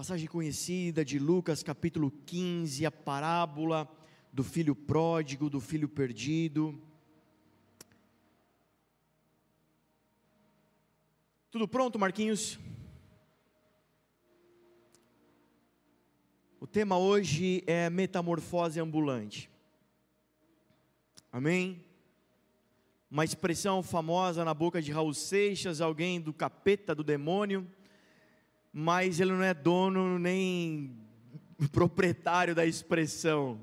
Passagem conhecida de Lucas capítulo 15, a parábola do filho pródigo, do filho perdido. Tudo pronto, Marquinhos? O tema hoje é metamorfose ambulante. Amém? Uma expressão famosa na boca de Raul Seixas, alguém do capeta, do demônio, mas ele não é dono nem proprietário da expressão.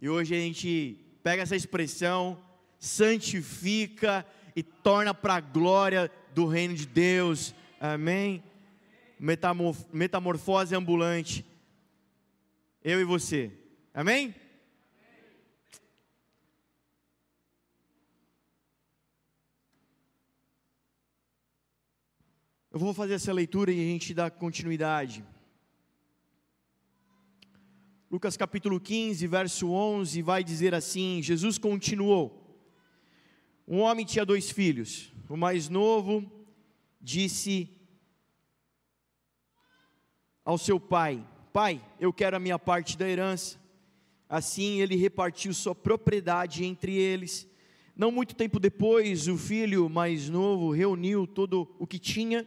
E hoje a gente pega essa expressão, santifica e torna para a glória do reino de Deus. Amém? Metamorfose ambulante. Eu e você. Amém? Eu vou fazer essa leitura e a gente dá continuidade. Lucas capítulo 15, verso 11, vai dizer assim: Jesus continuou. Um homem tinha dois filhos. O mais novo disse ao seu pai: Pai, eu quero a minha parte da herança. Assim ele repartiu sua propriedade entre eles. Não muito tempo depois, o filho mais novo reuniu todo o que tinha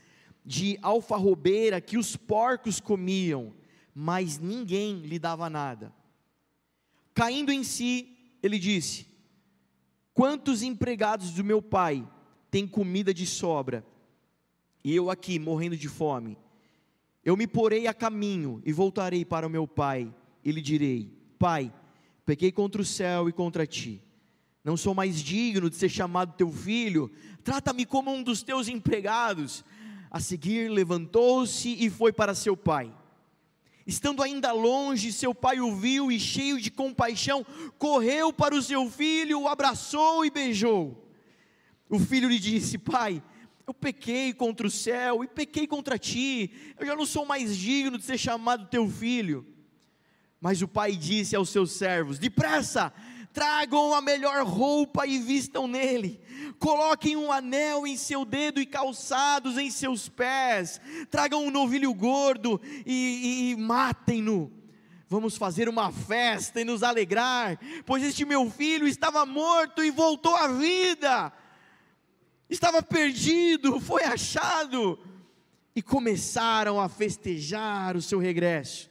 de alfarrobeira que os porcos comiam, mas ninguém lhe dava nada. Caindo em si, ele disse: Quantos empregados do meu pai têm comida de sobra, e eu aqui morrendo de fome? Eu me porei a caminho e voltarei para o meu pai, e lhe direi: Pai, pequei contra o céu e contra ti. Não sou mais digno de ser chamado teu filho, trata-me como um dos teus empregados. A seguir, levantou-se e foi para seu pai. Estando ainda longe, seu pai o viu e, cheio de compaixão, correu para o seu filho, o abraçou e beijou. O filho lhe disse: Pai, eu pequei contra o céu e pequei contra ti, eu já não sou mais digno de ser chamado teu filho. Mas o pai disse aos seus servos: Depressa, tragam a melhor roupa e vistam nele, coloquem um anel em seu dedo e calçados em seus pés, tragam um novilho gordo e, e, e matem-no. Vamos fazer uma festa e nos alegrar, pois este meu filho estava morto e voltou à vida, estava perdido, foi achado, e começaram a festejar o seu regresso.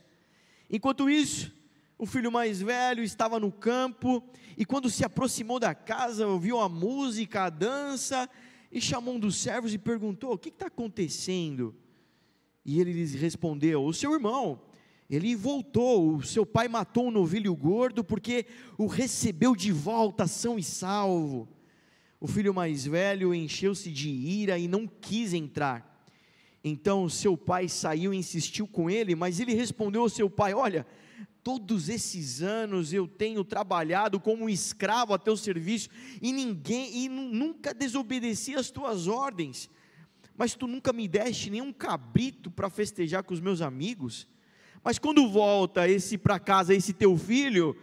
Enquanto isso, o filho mais velho estava no campo e, quando se aproximou da casa, ouviu a música, a dança e chamou um dos servos e perguntou: O que está acontecendo? E ele lhes respondeu: O seu irmão, ele voltou, o seu pai matou um novilho gordo porque o recebeu de volta são e salvo. O filho mais velho encheu-se de ira e não quis entrar. Então seu pai saiu e insistiu com ele, mas ele respondeu ao seu pai: Olha, Todos esses anos eu tenho trabalhado como um escravo a teu serviço e ninguém e nunca desobedeci as tuas ordens. Mas tu nunca me deste nenhum cabrito para festejar com os meus amigos. Mas quando volta esse para casa, esse teu filho,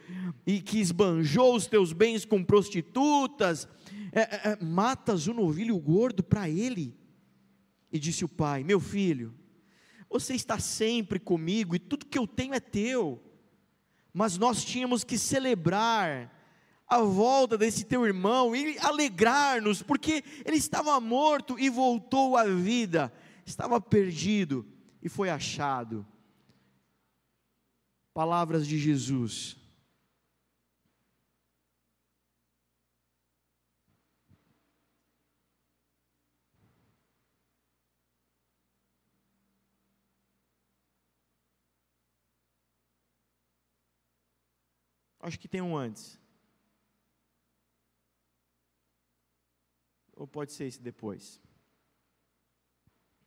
e que esbanjou os teus bens com prostitutas, é, é, é matas o um novilho gordo para ele. E disse o pai: Meu filho, você está sempre comigo e tudo que eu tenho é teu mas nós tínhamos que celebrar a volta desse teu irmão e alegrar-nos, porque ele estava morto e voltou à vida, estava perdido e foi achado. Palavras de Jesus. Acho que tem um antes. Ou pode ser esse depois.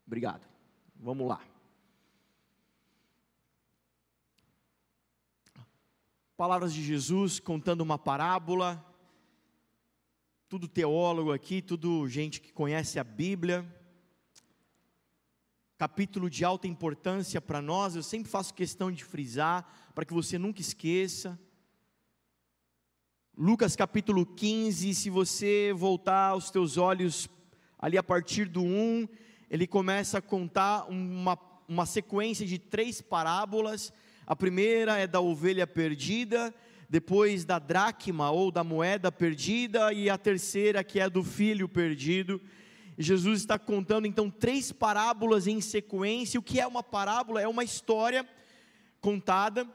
Obrigado. Vamos lá. Palavras de Jesus contando uma parábola. Tudo teólogo aqui, tudo gente que conhece a Bíblia. Capítulo de alta importância para nós, eu sempre faço questão de frisar, para que você nunca esqueça Lucas capítulo 15, se você voltar os teus olhos ali a partir do 1, ele começa a contar uma, uma sequência de três parábolas. A primeira é da ovelha perdida, depois da dracma ou da moeda perdida, e a terceira que é do filho perdido. Jesus está contando então três parábolas em sequência. O que é uma parábola? É uma história contada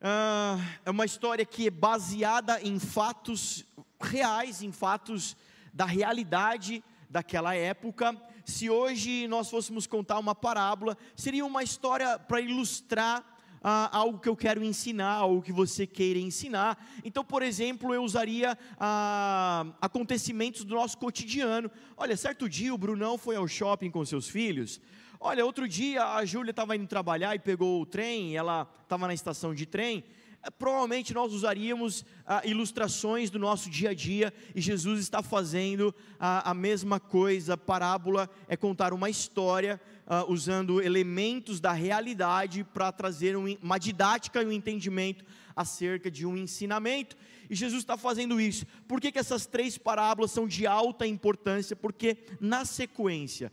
ah, é uma história que é baseada em fatos reais, em fatos da realidade daquela época. Se hoje nós fôssemos contar uma parábola, seria uma história para ilustrar ah, algo que eu quero ensinar, algo que você queira ensinar. Então, por exemplo, eu usaria ah, acontecimentos do nosso cotidiano. Olha, certo dia o Brunão foi ao shopping com seus filhos. Olha, outro dia a Júlia estava indo trabalhar e pegou o trem, ela estava na estação de trem. É, provavelmente nós usaríamos ah, ilustrações do nosso dia a dia e Jesus está fazendo ah, a mesma coisa. Parábola é contar uma história ah, usando elementos da realidade para trazer um, uma didática e um entendimento acerca de um ensinamento. E Jesus está fazendo isso. Por que, que essas três parábolas são de alta importância? Porque na sequência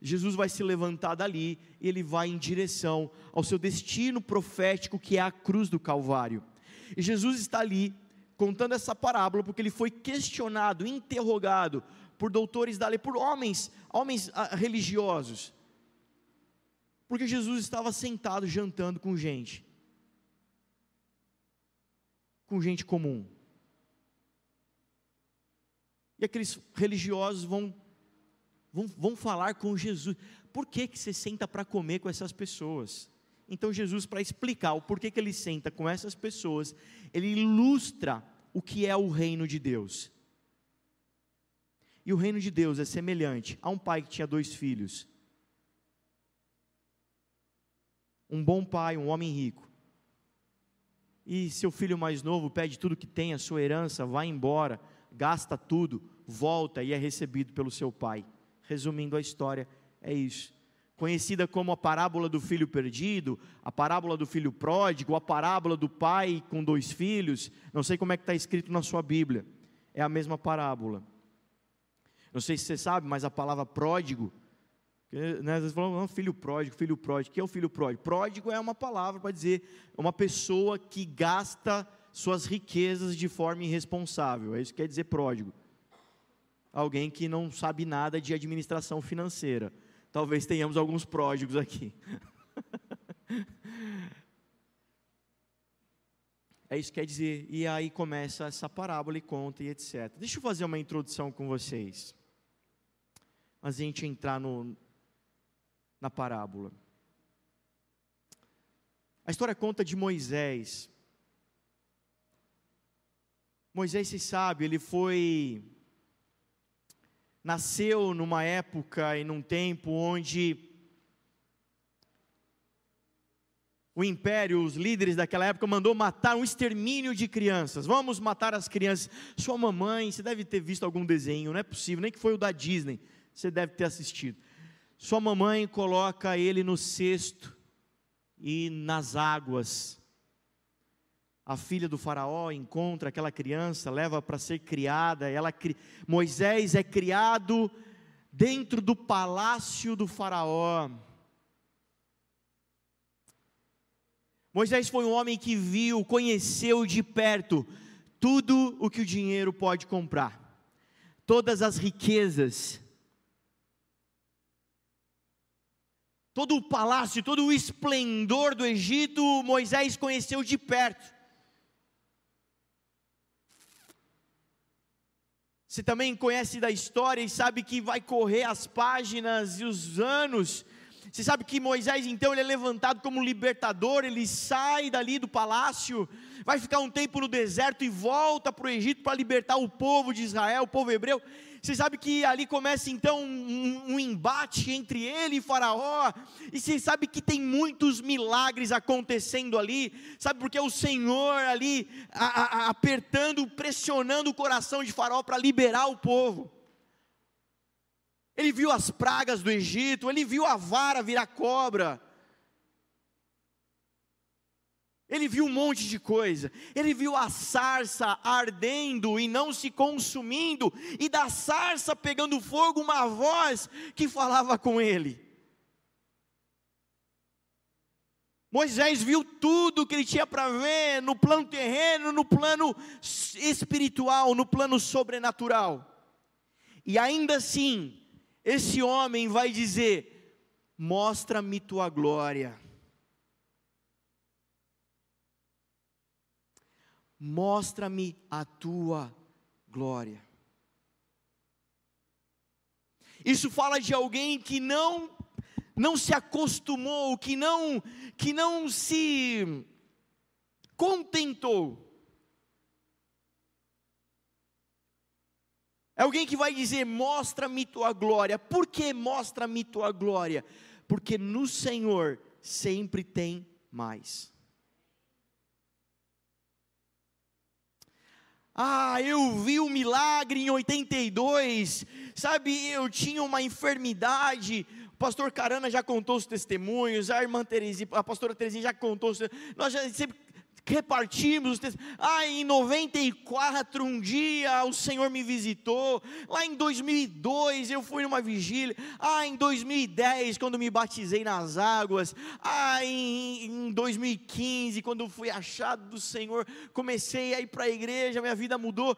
Jesus vai se levantar dali e ele vai em direção ao seu destino profético, que é a cruz do Calvário. E Jesus está ali contando essa parábola porque ele foi questionado, interrogado por doutores da lei, por homens, homens ah, religiosos. Porque Jesus estava sentado jantando com gente. Com gente comum. E aqueles religiosos vão Vão, vão falar com Jesus. Por que, que você senta para comer com essas pessoas? Então, Jesus, para explicar o porquê que ele senta com essas pessoas, ele ilustra o que é o reino de Deus. E o reino de Deus é semelhante a um pai que tinha dois filhos. Um bom pai, um homem rico. E seu filho mais novo pede tudo que tem, a sua herança, vai embora, gasta tudo, volta e é recebido pelo seu pai. Resumindo a história, é isso. Conhecida como a parábola do filho perdido, a parábola do filho pródigo, a parábola do pai com dois filhos, não sei como é que está escrito na sua Bíblia, é a mesma parábola. Não sei se você sabe, mas a palavra pródigo, né, às vezes falam, não, filho pródigo, filho pródigo, o que é o filho pródigo? Pródigo é uma palavra para dizer uma pessoa que gasta suas riquezas de forma irresponsável, é isso que quer dizer pródigo alguém que não sabe nada de administração financeira. Talvez tenhamos alguns pródigos aqui. é isso que quer dizer. E aí começa essa parábola e conta e etc. Deixa eu fazer uma introdução com vocês. De a gente entrar no, na parábola. A história conta de Moisés. Moisés, se sabe, ele foi nasceu numa época e num tempo onde o império, os líderes daquela época, mandou matar um extermínio de crianças. Vamos matar as crianças. Sua mamãe, você deve ter visto algum desenho, não é possível, nem que foi o da Disney, você deve ter assistido. Sua mamãe coloca ele no cesto e nas águas a filha do faraó encontra aquela criança, leva para ser criada, ela Moisés é criado dentro do palácio do faraó. Moisés foi um homem que viu, conheceu de perto tudo o que o dinheiro pode comprar. Todas as riquezas, todo o palácio, todo o esplendor do Egito, Moisés conheceu de perto. Você também conhece da história e sabe que vai correr as páginas e os anos, Você sabe que Moisés então ele é levantado como libertador, ele sai dali do palácio, vai ficar um tempo no deserto e volta para o Egito para libertar o povo de Israel, o povo hebreu. Você sabe que ali começa então um, um, embate entre ele e Faraó, e você sabe que tem muitos milagres acontecendo ali, sabe porque o Senhor ali a, a, apertando, pressionando o coração de Faraó para liberar o povo. Ele viu as pragas do Egito, ele viu a vara virar cobra. Ele viu um monte de coisa. Ele viu a sarça ardendo e não se consumindo, e da sarça pegando fogo uma voz que falava com ele. Moisés viu tudo que ele tinha para ver no plano terreno, no plano espiritual, no plano sobrenatural. E ainda assim, esse homem vai dizer: Mostra-me tua glória. Mostra-me a tua glória. Isso fala de alguém que não não se acostumou, que não que não se contentou. É alguém que vai dizer: "Mostra-me tua glória". Por que mostra-me tua glória? Porque no Senhor sempre tem mais. Ah, eu vi o milagre em 82. Sabe, eu tinha uma enfermidade. O pastor Carana já contou os testemunhos, a irmã Terezinha, a pastora Terezinha já contou. Nós já sempre repartimos. Ah, em 94, um dia o Senhor me visitou. Lá em 2002 eu fui numa vigília. Ah, em 2010, quando me batizei nas águas. Ah, em, em 2015, quando fui achado do Senhor, comecei a ir para a igreja, minha vida mudou.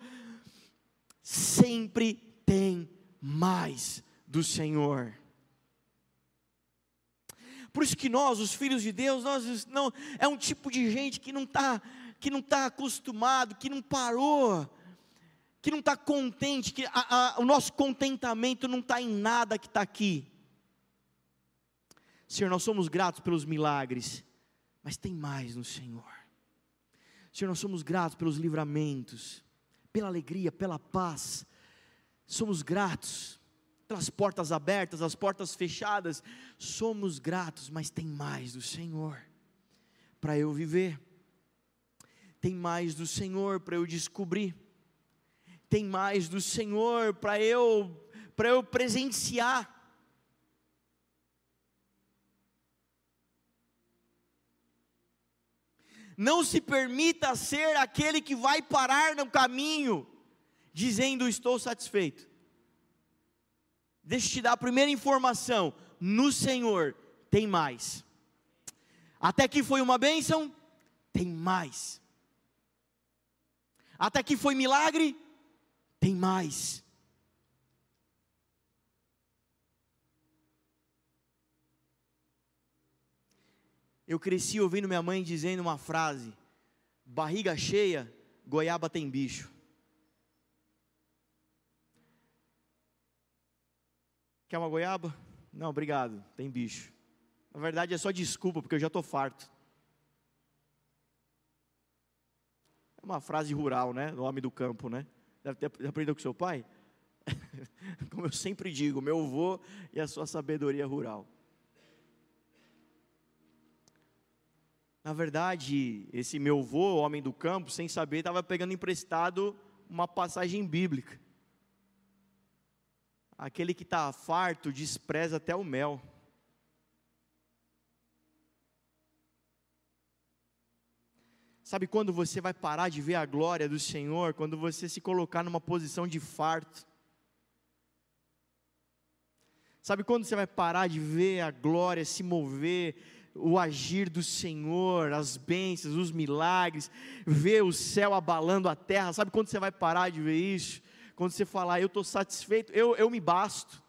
Sempre tem mais do Senhor. Por isso que nós, os filhos de Deus, nós não é um tipo de gente que não está que não está acostumado, que não parou, que não está contente, que a, a, o nosso contentamento não está em nada que está aqui. Senhor, nós somos gratos pelos milagres, mas tem mais no Senhor. Senhor, nós somos gratos pelos livramentos, pela alegria, pela paz. Somos gratos pelas portas abertas, as portas fechadas. Somos gratos, mas tem mais do Senhor para eu viver. Tem mais do Senhor para eu descobrir. Tem mais do Senhor para eu para eu presenciar. Não se permita ser aquele que vai parar no caminho, dizendo: Estou satisfeito. Deixa eu te dar a primeira informação: no Senhor tem mais. Até que foi uma bênção, tem mais. Até que foi milagre, tem mais. Eu cresci ouvindo minha mãe dizendo uma frase: barriga cheia, goiaba tem bicho. Quer uma goiaba? Não, obrigado, tem bicho. Na verdade é só desculpa, porque eu já estou farto. É uma frase rural, né? Do homem do campo, né? Deve ter aprendido com seu pai? Como eu sempre digo, meu avô e a sua sabedoria rural. Na verdade, esse meu avô, homem do campo, sem saber, estava pegando emprestado uma passagem bíblica. Aquele que está farto despreza até o mel. Sabe quando você vai parar de ver a glória do Senhor? Quando você se colocar numa posição de farto. Sabe quando você vai parar de ver a glória se mover, o agir do Senhor, as bênçãos, os milagres, ver o céu abalando a terra? Sabe quando você vai parar de ver isso? Quando você falar, eu estou satisfeito, eu, eu me basto.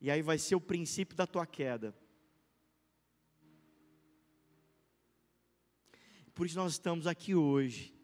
E aí vai ser o princípio da tua queda. Por isso nós estamos aqui hoje.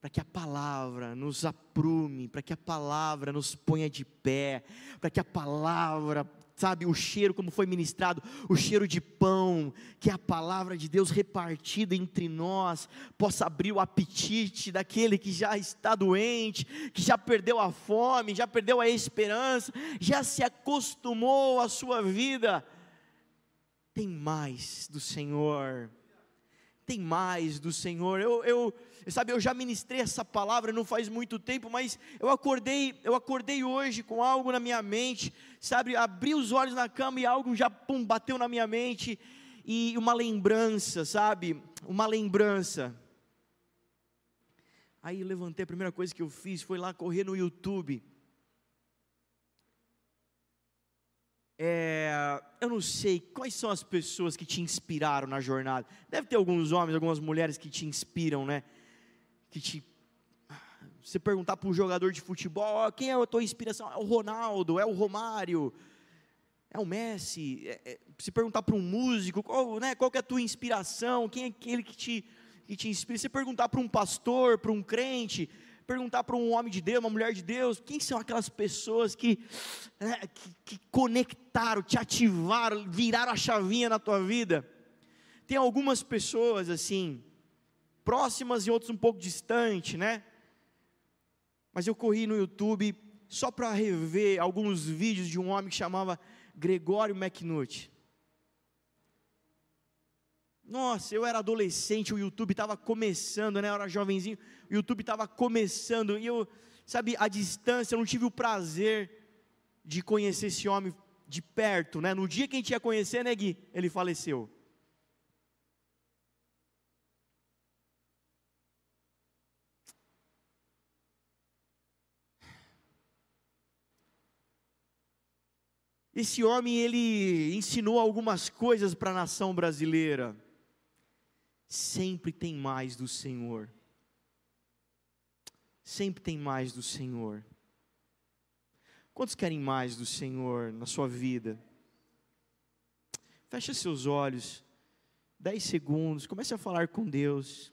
para que a palavra nos aprume, para que a palavra nos ponha de pé, para que a palavra, sabe, o cheiro como foi ministrado, o cheiro de pão, que a palavra de Deus repartida entre nós possa abrir o apetite daquele que já está doente, que já perdeu a fome, já perdeu a esperança, já se acostumou à sua vida. Tem mais do Senhor tem mais do Senhor. Eu, eu, sabe, eu já ministrei essa palavra não faz muito tempo, mas eu acordei, eu acordei hoje com algo na minha mente, sabe, abri os olhos na cama e algo já pum, bateu na minha mente e uma lembrança, sabe, uma lembrança. Aí levantei, a primeira coisa que eu fiz foi lá correr no YouTube É, eu não sei quais são as pessoas que te inspiraram na jornada. Deve ter alguns homens, algumas mulheres que te inspiram, né? Que te. Você perguntar para um jogador de futebol, quem é a tua inspiração? É o Ronaldo, é o Romário, é o Messi. É, é, se perguntar para um músico, qual, né, qual é a tua inspiração? Quem é aquele que te, que te inspira? Se perguntar para um pastor, para um crente, perguntar para um homem de Deus, uma mulher de Deus, quem são aquelas pessoas que, né, que, que conectaram, te ativaram, viraram a chavinha na tua vida? Tem algumas pessoas assim, próximas e outras um pouco distantes, né? Mas eu corri no YouTube só para rever alguns vídeos de um homem que chamava Gregório McNutt. Nossa, eu era adolescente, o YouTube estava começando, né? Eu era jovenzinho, YouTube estava começando, e eu, sabe, à distância, eu não tive o prazer de conhecer esse homem de perto, né? No dia que a gente ia conhecer, né, Gui? Ele faleceu. Esse homem, ele ensinou algumas coisas para a nação brasileira sempre tem mais do Senhor. Sempre tem mais do Senhor. Quantos querem mais do Senhor na sua vida? Feche seus olhos, dez segundos, comece a falar com Deus.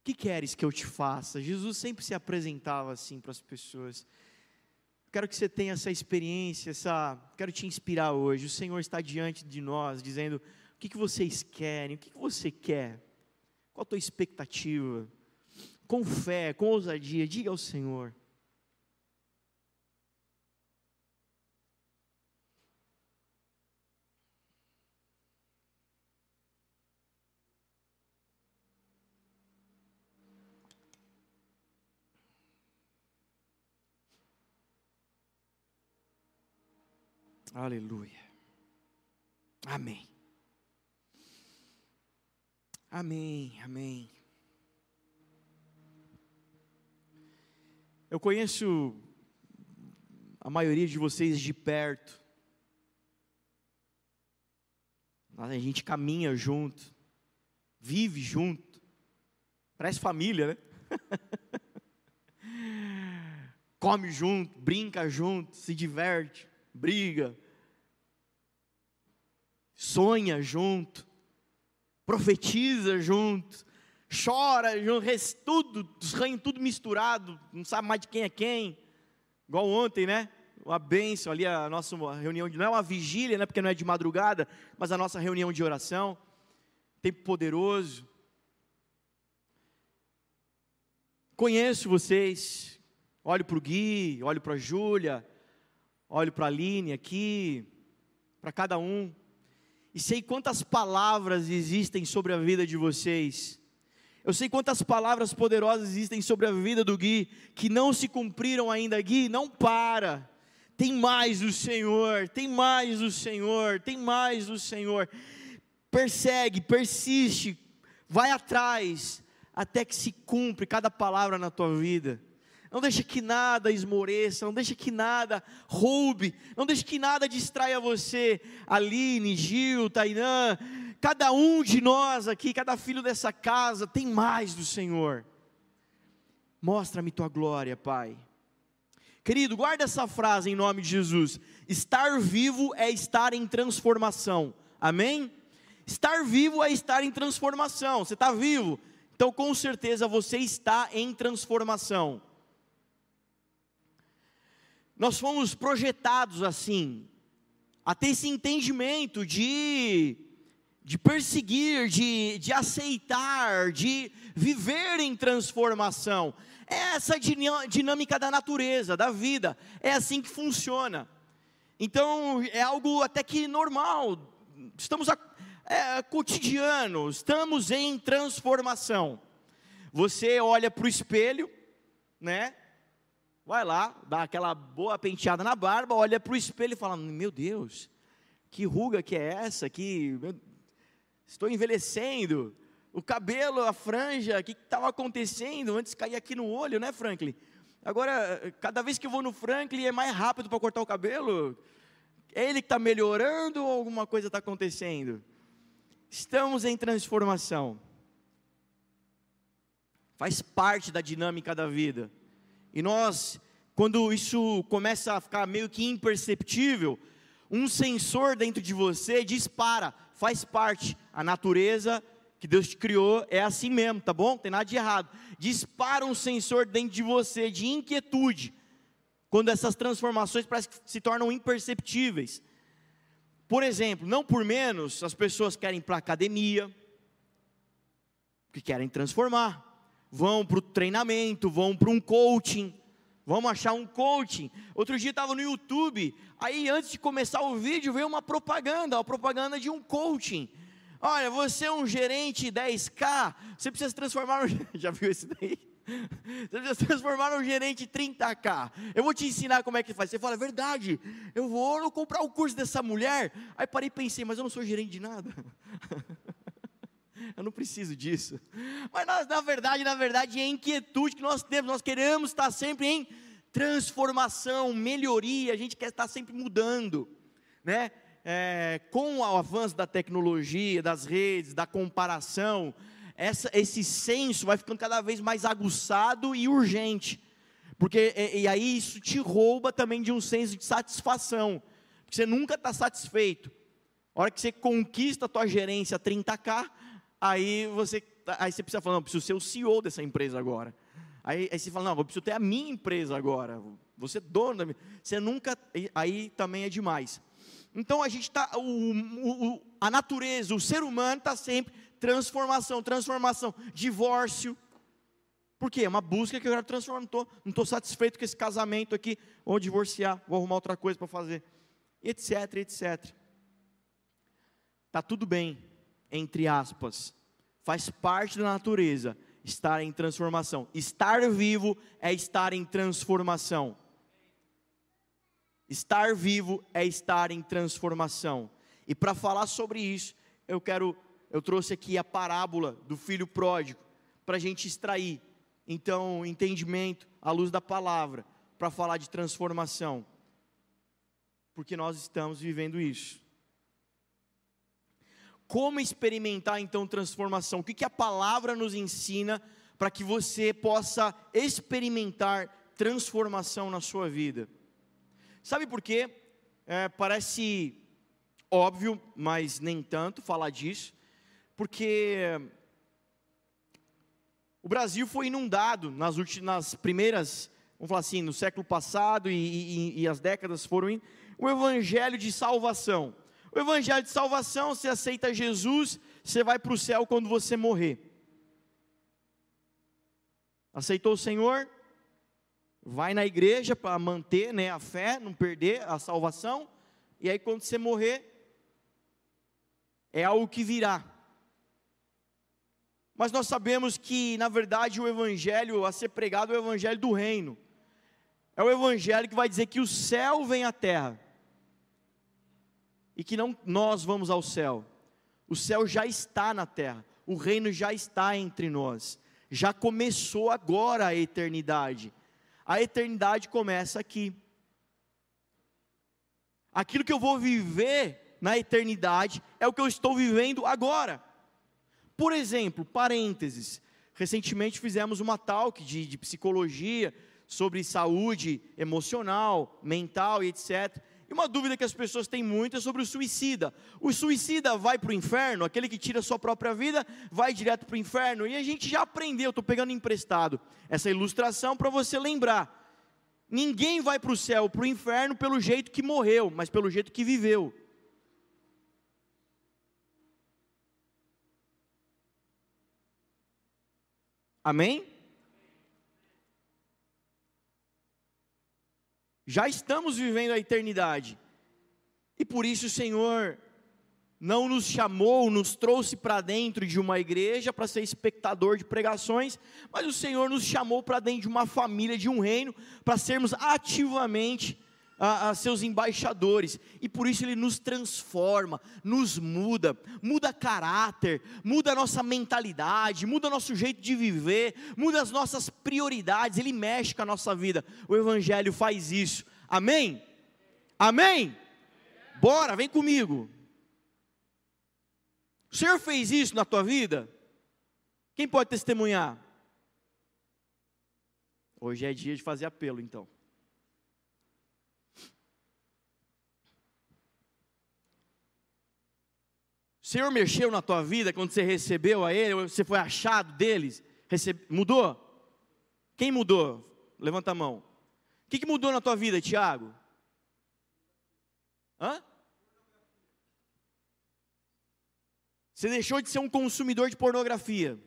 O que queres que eu te faça? Jesus sempre se apresentava assim para as pessoas. Quero que você tenha essa experiência, essa, quero te inspirar hoje. O Senhor está diante de nós, dizendo: o que, que vocês querem? O que, que você quer? Qual a tua expectativa? Com fé, com ousadia, diga ao Senhor. Aleluia. Amém. Amém, amém. Eu conheço a maioria de vocês de perto. A gente caminha junto, vive junto, parece família, né? Come junto, brinca junto, se diverte, briga, sonha junto, profetiza junto, chora junto, tudo, os ranhos tudo misturado, não sabe mais de quem é quem. Igual ontem, né? Uma bênção ali, a nossa reunião, não é uma vigília, né? Porque não é de madrugada, mas a nossa reunião de oração. Tempo poderoso. Conheço vocês, olho para o Gui, olho para a Júlia, olho para a Aline aqui, para cada um e sei quantas palavras existem sobre a vida de vocês. Eu sei quantas palavras poderosas existem sobre a vida do Gui, que não se cumpriram ainda. Gui, não para. Tem mais do Senhor, tem mais do Senhor, tem mais do Senhor. Persegue, persiste, vai atrás, até que se cumpre cada palavra na tua vida. Não deixe que nada esmoreça, não deixe que nada roube, não deixe que nada distraia você. Aline, Gil, Tainã, cada um de nós aqui, cada filho dessa casa tem mais do Senhor. Mostra-me tua glória, Pai. Querido, guarda essa frase em nome de Jesus. Estar vivo é estar em transformação. Amém? Estar vivo é estar em transformação. Você está vivo? Então, com certeza, você está em transformação. Nós fomos projetados assim, a ter esse entendimento de, de perseguir, de, de aceitar, de viver em transformação. É essa dinâmica da natureza, da vida, é assim que funciona. Então, é algo até que normal, estamos a, é, cotidiano, estamos em transformação. Você olha para o espelho, né? Vai lá, dá aquela boa penteada na barba, olha para o espelho e fala: Meu Deus, que ruga que é essa? Que estou envelhecendo. O cabelo, a franja, o que estava acontecendo? Antes caía aqui no olho, né, Franklin? Agora, cada vez que eu vou no Franklin é mais rápido para cortar o cabelo. É ele que está melhorando ou alguma coisa está acontecendo? Estamos em transformação. Faz parte da dinâmica da vida. E nós, quando isso começa a ficar meio que imperceptível, um sensor dentro de você dispara, faz parte. A natureza que Deus te criou é assim mesmo, tá bom? Não tem nada de errado. Dispara um sensor dentro de você de inquietude, quando essas transformações parecem que se tornam imperceptíveis. Por exemplo, não por menos, as pessoas querem ir para a academia, que querem transformar vão para o treinamento, vão para um coaching, vamos achar um coaching. Outro dia estava no YouTube, aí antes de começar o vídeo veio uma propaganda, uma propaganda de um coaching. Olha, você é um gerente 10K, você precisa se transformar no... Já viu esse daí? Você precisa se transformar num gerente 30K. Eu vou te ensinar como é que faz. Você fala, é verdade, eu vou comprar o curso dessa mulher. Aí parei e pensei, mas eu não sou gerente de nada. eu não preciso disso. Mas nós, na verdade, na verdade, é inquietude que nós temos, nós queremos estar sempre em transformação, melhoria, a gente quer estar sempre mudando, né? É, com o avanço da tecnologia, das redes, da comparação, essa, esse senso vai ficando cada vez mais aguçado e urgente, porque e, e aí isso te rouba também de um senso de satisfação, porque você nunca está satisfeito. A hora que você conquista a tua gerência 30k, aí você, aí você precisa falar, não, preciso ser o CEO dessa empresa agora. Aí, aí você fala, não, eu preciso ter a minha empresa agora. Você é dono da minha. Você nunca. Aí também é demais. Então a gente está. a natureza, o ser humano está sempre transformação, transformação, divórcio. Por quê? É uma busca que eu quero transformar. Não estou satisfeito com esse casamento aqui. Vou divorciar, vou arrumar outra coisa para fazer. Etc, etc. Está tudo bem entre aspas, faz parte da natureza estar em transformação. Estar vivo é estar em transformação. Estar vivo é estar em transformação. E para falar sobre isso, eu quero, eu trouxe aqui a parábola do filho pródigo para a gente extrair, então, entendimento à luz da palavra para falar de transformação, porque nós estamos vivendo isso. Como experimentar então transformação? O que, que a palavra nos ensina para que você possa experimentar transformação na sua vida? Sabe por quê? É, parece óbvio, mas nem tanto falar disso, porque o Brasil foi inundado nas, últimas, nas primeiras, vamos falar assim, no século passado e, e, e as décadas foram o evangelho de salvação. O evangelho de salvação, você aceita Jesus, você vai para o céu quando você morrer. Aceitou o Senhor? Vai na igreja para manter né, a fé, não perder a salvação. E aí, quando você morrer, é algo que virá. Mas nós sabemos que, na verdade, o evangelho a ser pregado é o evangelho do reino. É o evangelho que vai dizer que o céu vem à terra e que não nós vamos ao céu. O céu já está na terra, o reino já está entre nós. Já começou agora a eternidade. A eternidade começa aqui. Aquilo que eu vou viver na eternidade é o que eu estou vivendo agora. Por exemplo, parênteses. Recentemente fizemos uma talk de, de psicologia sobre saúde emocional, mental e etc E uma dúvida que as pessoas têm muito é sobre o suicida. O suicida vai para o inferno, aquele que tira a sua própria vida, vai direto para o inferno. E a gente já aprendeu, estou pegando emprestado essa ilustração para você lembrar. Ninguém vai para o céu, para o inferno, pelo jeito que morreu, mas pelo jeito que viveu. Amém? Já estamos vivendo a eternidade. E por isso o Senhor não nos chamou, nos trouxe para dentro de uma igreja para ser espectador de pregações, mas o Senhor nos chamou para dentro de uma família, de um reino, para sermos ativamente a, a, seus embaixadores, e por isso Ele nos transforma, nos muda, muda caráter, muda a nossa mentalidade, muda nosso jeito de viver, muda as nossas prioridades, Ele mexe com a nossa vida. O Evangelho faz isso, amém? Amém? Bora, vem comigo. O Senhor fez isso na tua vida? Quem pode testemunhar? Hoje é dia de fazer apelo, então. Senhor mexeu na tua vida quando você recebeu a Ele, você foi achado deles? Recebe... Mudou? Quem mudou? Levanta a mão. O que, que mudou na tua vida, Tiago? Hã? Você deixou de ser um consumidor de pornografia.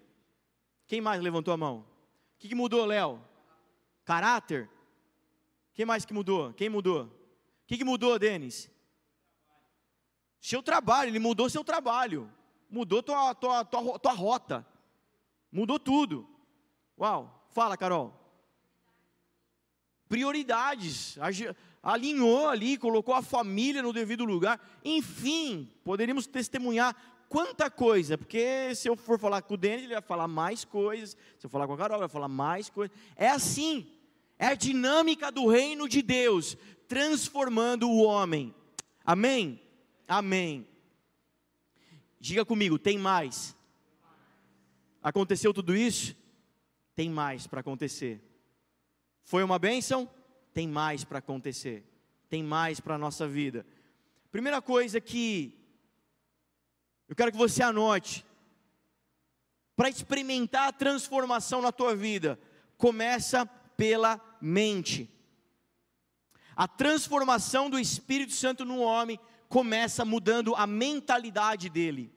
Quem mais levantou a mão? O que, que mudou, Léo? Caráter? Quem mais que mudou? Quem mudou? O que, que mudou, Denis? Seu trabalho, ele mudou seu trabalho, mudou tua, tua, tua, tua rota, mudou tudo. Uau, fala, Carol. Prioridades, alinhou ali, colocou a família no devido lugar, enfim, poderíamos testemunhar quanta coisa, porque se eu for falar com o Denis, ele vai falar mais coisas, se eu falar com a Carol, ele vai falar mais coisas. É assim, é a dinâmica do reino de Deus, transformando o homem. Amém? Amém. Diga comigo, tem mais. Aconteceu tudo isso? Tem mais para acontecer. Foi uma bênção? Tem mais para acontecer. Tem mais para a nossa vida. Primeira coisa que eu quero que você anote. Para experimentar a transformação na tua vida, começa pela mente. A transformação do Espírito Santo no homem começa mudando a mentalidade dele.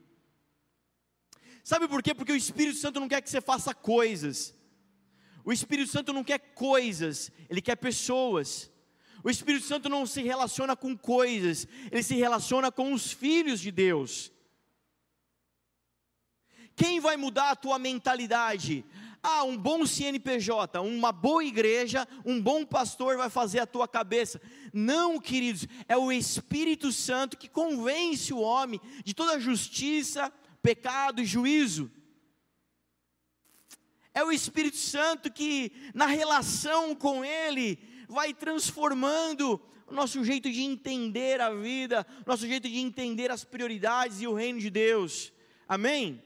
Sabe por quê? Porque o Espírito Santo não quer que você faça coisas. O Espírito Santo não quer coisas, ele quer pessoas. O Espírito Santo não se relaciona com coisas, ele se relaciona com os filhos de Deus. Quem vai mudar a tua mentalidade? Ah, um bom CNPJ, uma boa igreja, um bom pastor vai fazer a tua cabeça. Não, queridos, é o Espírito Santo que convence o homem de toda justiça, pecado e juízo. É o Espírito Santo que, na relação com Ele, vai transformando o nosso jeito de entender a vida, nosso jeito de entender as prioridades e o reino de Deus. Amém?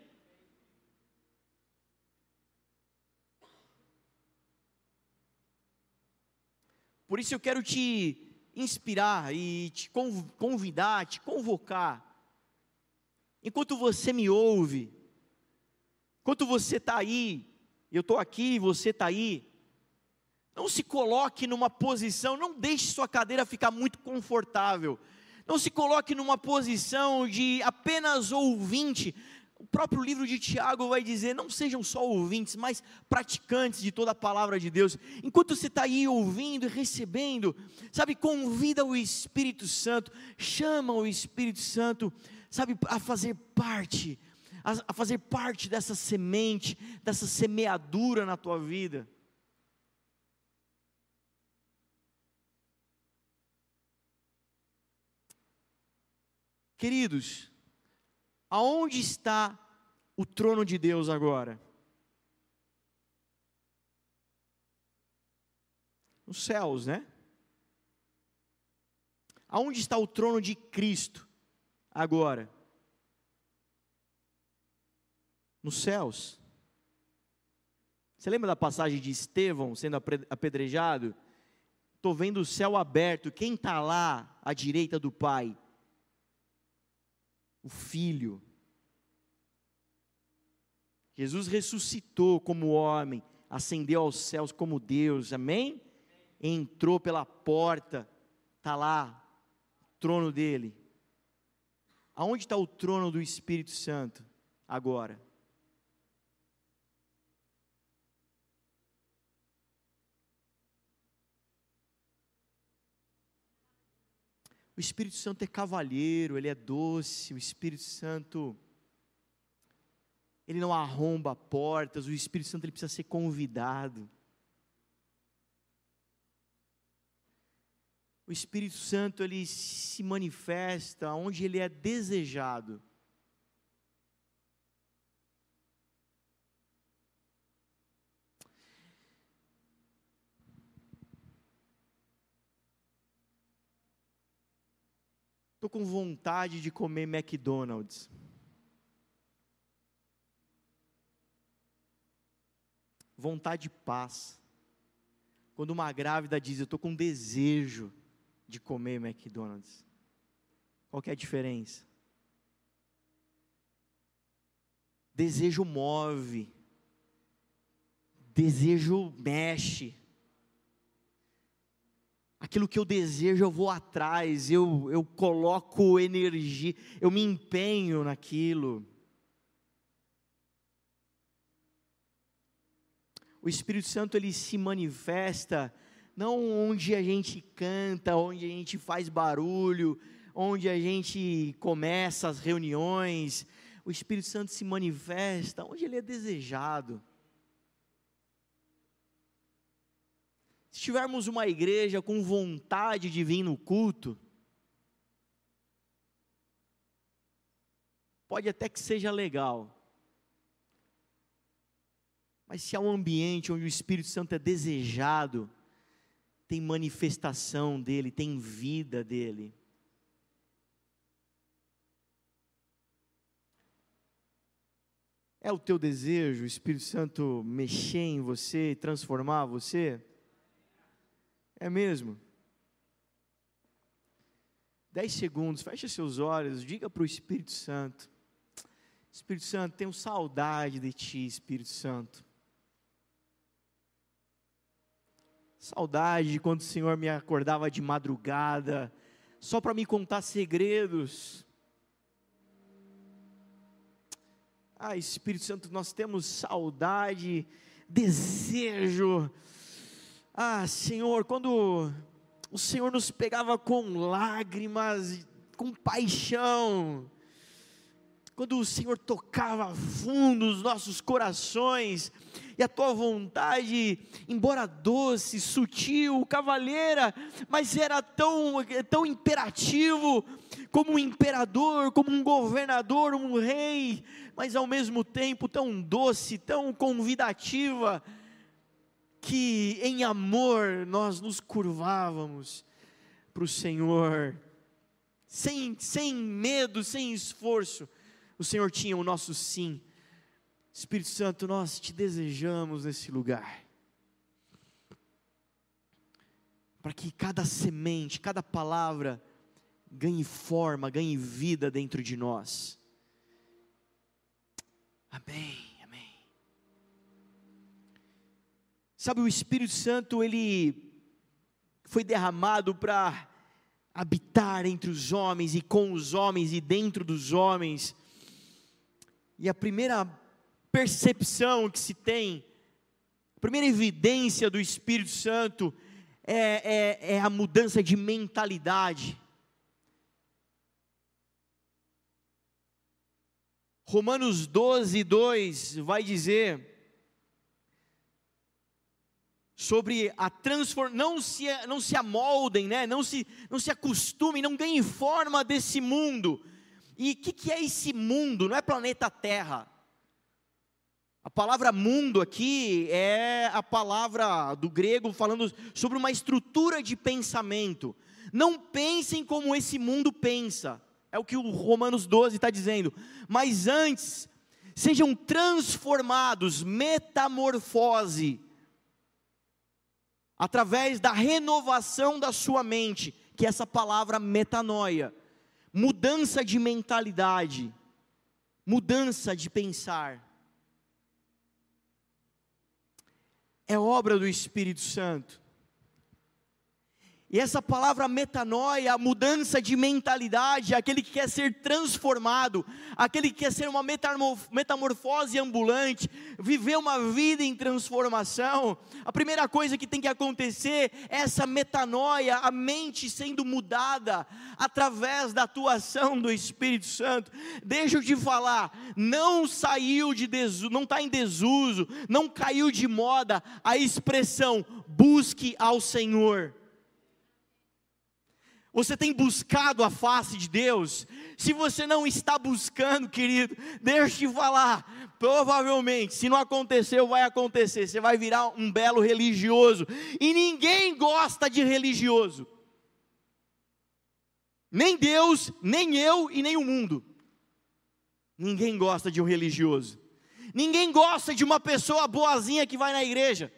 Por isso eu quero te inspirar e te convidar, te convocar. Enquanto você me ouve, enquanto você está aí, eu estou aqui, você está aí, não se coloque numa posição, não deixe sua cadeira ficar muito confortável. Não se coloque numa posição de apenas ouvinte. O próprio livro de Tiago vai dizer: não sejam só ouvintes, mas praticantes de toda a palavra de Deus. Enquanto você está aí ouvindo e recebendo, sabe, convida o Espírito Santo, chama o Espírito Santo, sabe, a fazer parte, a, a fazer parte dessa semente, dessa semeadura na tua vida. Queridos, Aonde está o trono de Deus agora? Nos céus, né? Aonde está o trono de Cristo agora? Nos céus. Você lembra da passagem de Estevão sendo apedrejado? estou vendo o céu aberto, quem está lá à direita do Pai? O Filho. Jesus ressuscitou como homem, ascendeu aos céus como Deus, amém? Entrou pela porta, está lá, o trono dele. Aonde está o trono do Espírito Santo agora? Espírito Santo é cavalheiro, ele é doce, o Espírito Santo ele não arromba portas, o Espírito Santo ele precisa ser convidado. O Espírito Santo ele se manifesta onde ele é desejado. Estou com vontade de comer McDonald's. Vontade de paz. Quando uma grávida diz, eu estou com desejo de comer McDonald's. Qual que é a diferença? Desejo move, desejo mexe aquilo que eu desejo, eu vou atrás, eu, eu coloco energia, eu me empenho naquilo. O Espírito Santo ele se manifesta não onde a gente canta, onde a gente faz barulho, onde a gente começa as reuniões. O Espírito Santo se manifesta onde ele é desejado. Tivermos uma igreja com vontade de vir no culto, pode até que seja legal, mas se há um ambiente onde o Espírito Santo é desejado, tem manifestação dele, tem vida dele. É o teu desejo, o Espírito Santo mexer em você, transformar você? É mesmo? Dez segundos, feche seus olhos, diga para o Espírito Santo. Espírito Santo, tenho saudade de Ti, Espírito Santo. Saudade de quando o Senhor me acordava de madrugada, só para me contar segredos. Ah, Espírito Santo, nós temos saudade, desejo ah, Senhor, quando o Senhor nos pegava com lágrimas, com paixão, quando o Senhor tocava fundo os nossos corações, e a tua vontade, embora doce, sutil, cavalheira, mas era tão, tão imperativo, como um imperador, como um governador, um rei, mas ao mesmo tempo tão doce, tão convidativa, que em amor nós nos curvávamos para o Senhor, sem, sem medo, sem esforço, o Senhor tinha o nosso sim. Espírito Santo, nós te desejamos nesse lugar. Para que cada semente, cada palavra ganhe forma, ganhe vida dentro de nós. Amém. Sabe, o Espírito Santo, ele foi derramado para habitar entre os homens e com os homens e dentro dos homens. E a primeira percepção que se tem, a primeira evidência do Espírito Santo é, é, é a mudança de mentalidade. Romanos 12, 2 vai dizer: sobre a transformação, não se, não se amoldem, né? não, se, não se acostumem, não ganhem forma desse mundo. E o que, que é esse mundo? Não é planeta Terra. A palavra mundo aqui é a palavra do grego falando sobre uma estrutura de pensamento. Não pensem como esse mundo pensa, é o que o Romanos 12 está dizendo, mas antes, sejam transformados, metamorfose, através da renovação da sua mente, que é essa palavra metanoia, mudança de mentalidade, mudança de pensar. É obra do Espírito Santo. E essa palavra metanoia, mudança de mentalidade, aquele que quer ser transformado, aquele que quer ser uma metamorfose ambulante, viver uma vida em transformação, a primeira coisa que tem que acontecer é essa metanoia, a mente sendo mudada através da atuação do Espírito Santo. Deixa eu te falar, não saiu de desuso, não está em desuso, não caiu de moda a expressão busque ao Senhor. Você tem buscado a face de Deus? Se você não está buscando, querido, deixa eu te falar. Provavelmente, se não aconteceu, vai acontecer. Você vai virar um belo religioso. E ninguém gosta de religioso. Nem Deus, nem eu e nem o mundo. Ninguém gosta de um religioso. Ninguém gosta de uma pessoa boazinha que vai na igreja.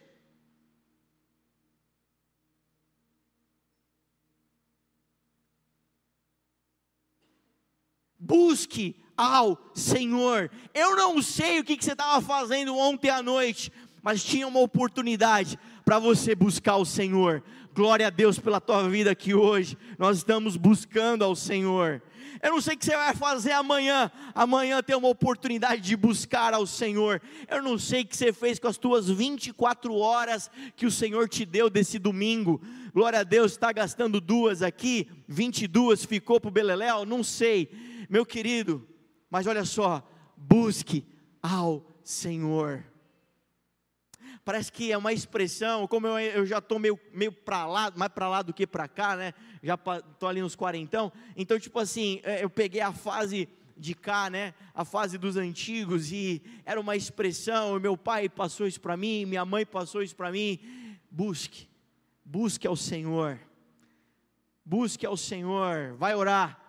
Busque ao Senhor. Eu não sei o que, você estava fazendo ontem à noite, mas tinha uma oportunidade para você buscar o Senhor. Glória a Deus pela tua vida aqui hoje. Nós estamos buscando ao Senhor. Eu não sei o que você vai fazer amanhã. Amanhã tem uma oportunidade de buscar ao Senhor. Eu não sei o que você fez com as tuas 24 horas que o Senhor te deu desse domingo. Glória a Deus, está gastando duas aqui, 22 ficou para o Beleléu, não sei meu querido, mas olha só, busque ao Senhor. Parece que é uma expressão, como eu, eu já estou meio, meio para lá, mais para lá do que para cá, né? Já estou ali nos quarentão. Então, tipo assim, é, eu peguei a fase de cá, né? A fase dos antigos e era uma expressão. Meu pai passou isso para mim, minha mãe passou isso para mim. Busque, busque ao Senhor, busque ao Senhor. Vai orar,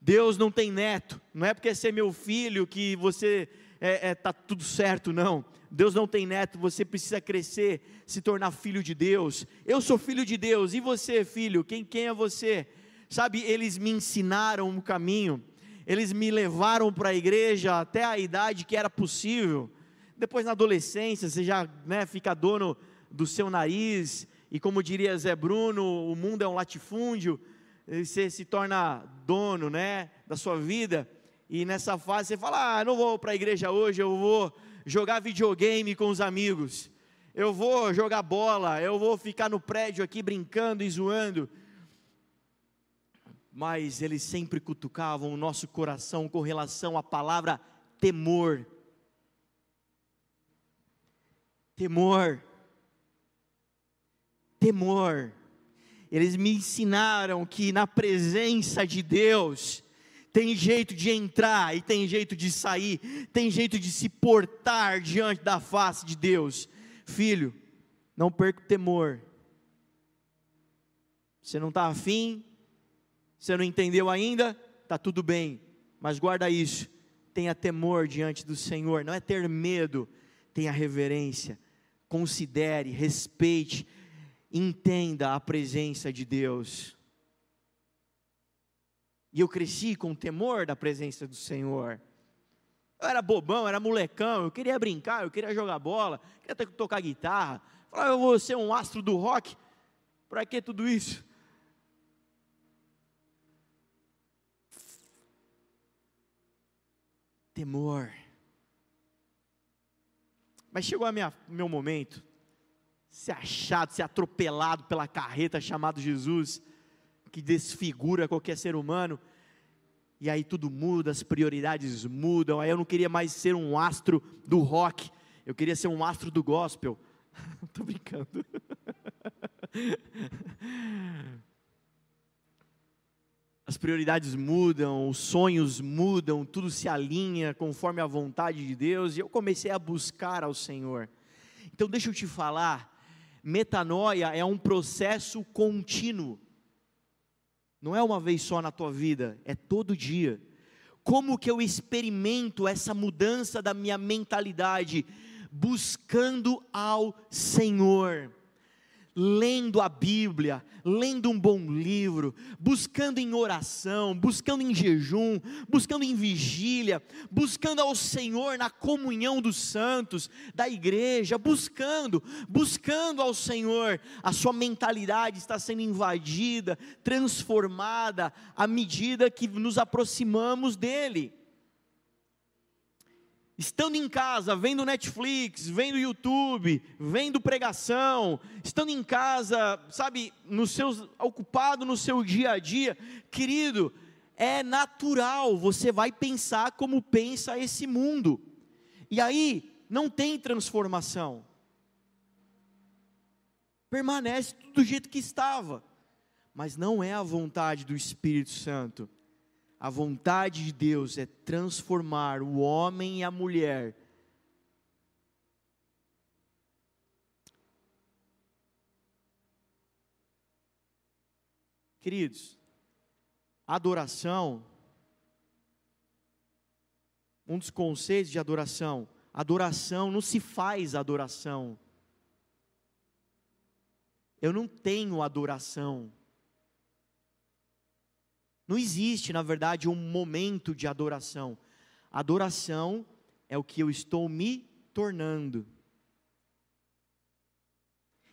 Deus não tem neto, não é porque é ser meu filho que você está é, é, tá tudo certo, não. Deus não tem neto, você precisa crescer, se tornar filho de Deus. Eu sou filho de Deus, e você, filho? Quem, quem é você? Sabe, eles me ensinaram um caminho, eles me levaram para a igreja até a idade que era possível. Depois, na adolescência, você já né, fica dono do seu nariz, e como diria Zé Bruno, o mundo é um latifúndio você se torna dono, né, da sua vida, e nessa fase você fala: "Ah, não vou para a igreja hoje, eu vou jogar videogame com os amigos. Eu vou jogar bola, eu vou ficar no prédio aqui brincando e zoando". Mas eles sempre cutucavam o nosso coração com relação à palavra temor. Temor. Temor eles me ensinaram que na presença de Deus, tem jeito de entrar e tem jeito de sair, tem jeito de se portar diante da face de Deus. Filho, não perca o temor. Você não está afim, você não entendeu ainda, está tudo bem, mas guarda isso. Tenha temor diante do Senhor, não é ter medo, tenha reverência, considere, respeite, entenda a presença de Deus. E eu cresci com temor da presença do Senhor. Eu era bobão, era molecão, eu queria brincar, eu queria jogar bola, queria tocar guitarra. Falava, eu vou ser um astro do rock. Para que tudo isso? Temor. Mas chegou a minha, meu momento ser achado, ser atropelado pela carreta chamado Jesus, que desfigura qualquer ser humano. E aí tudo muda, as prioridades mudam. Aí eu não queria mais ser um astro do rock, eu queria ser um astro do gospel. Estou brincando. As prioridades mudam, os sonhos mudam, tudo se alinha conforme a vontade de Deus, e eu comecei a buscar ao Senhor. Então, deixa eu te falar, metanoia é um processo contínuo. Não é uma vez só na tua vida, é todo dia. Como que eu experimento essa mudança da minha mentalidade? Buscando ao Senhor. Lendo a Bíblia, lendo um bom livro, buscando em oração, buscando em jejum, buscando em vigília, buscando ao Senhor na comunhão dos santos, da igreja, buscando, buscando ao Senhor, a sua mentalidade está sendo invadida, transformada à medida que nos aproximamos dEle estando em casa, vendo Netflix, vendo YouTube, vendo pregação, estando em casa, sabe, no seus, ocupado no seu dia a dia, querido, é natural, você vai pensar como pensa esse mundo, e aí não tem transformação, permanece do jeito que estava, mas não é a vontade do Espírito Santo. A vontade de Deus é transformar o homem e a mulher. Queridos, adoração, um dos conceitos de adoração, adoração não se faz adoração. Eu não tenho adoração. Não existe, na verdade, um momento de adoração. Adoração é o que eu estou me tornando.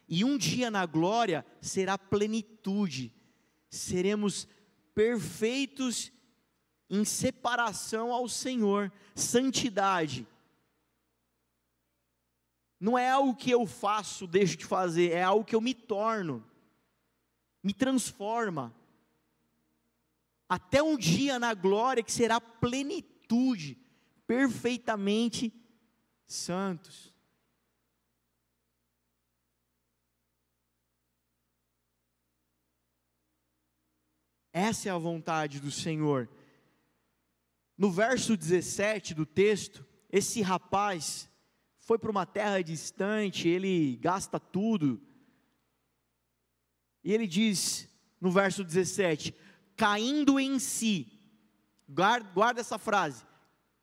E um dia na glória será plenitude, seremos perfeitos em separação ao Senhor, santidade. Não é algo que eu faço, deixo de fazer, é algo que eu me torno, me transforma até um dia na glória que será plenitude, perfeitamente santos. Essa é a vontade do Senhor. No verso 17 do texto, esse rapaz foi para uma terra distante, ele gasta tudo. E ele diz no verso 17: caindo em si. Guarda, guarda essa frase.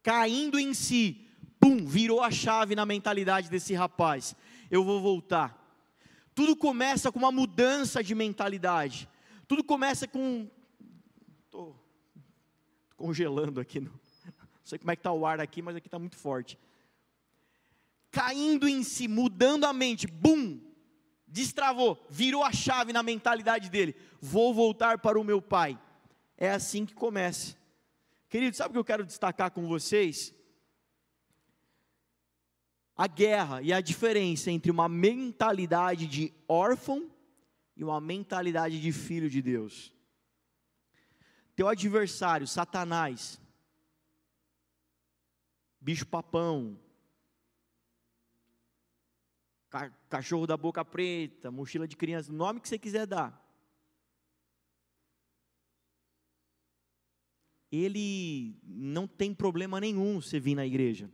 Caindo em si. Pum, virou a chave na mentalidade desse rapaz. Eu vou voltar. Tudo começa com uma mudança de mentalidade. Tudo começa com. Estou congelando aqui. Não sei como é que está o ar aqui, mas aqui está muito forte. Caindo em si, mudando a mente. Bum! Destravou, virou a chave na mentalidade dele: vou voltar para o meu pai. É assim que começa. Querido, sabe o que eu quero destacar com vocês? A guerra e a diferença entre uma mentalidade de órfão e uma mentalidade de filho de Deus. Teu adversário, Satanás, bicho papão, cachorro da boca preta, mochila de criança, o nome que você quiser dar. Ele não tem problema nenhum você vir na igreja.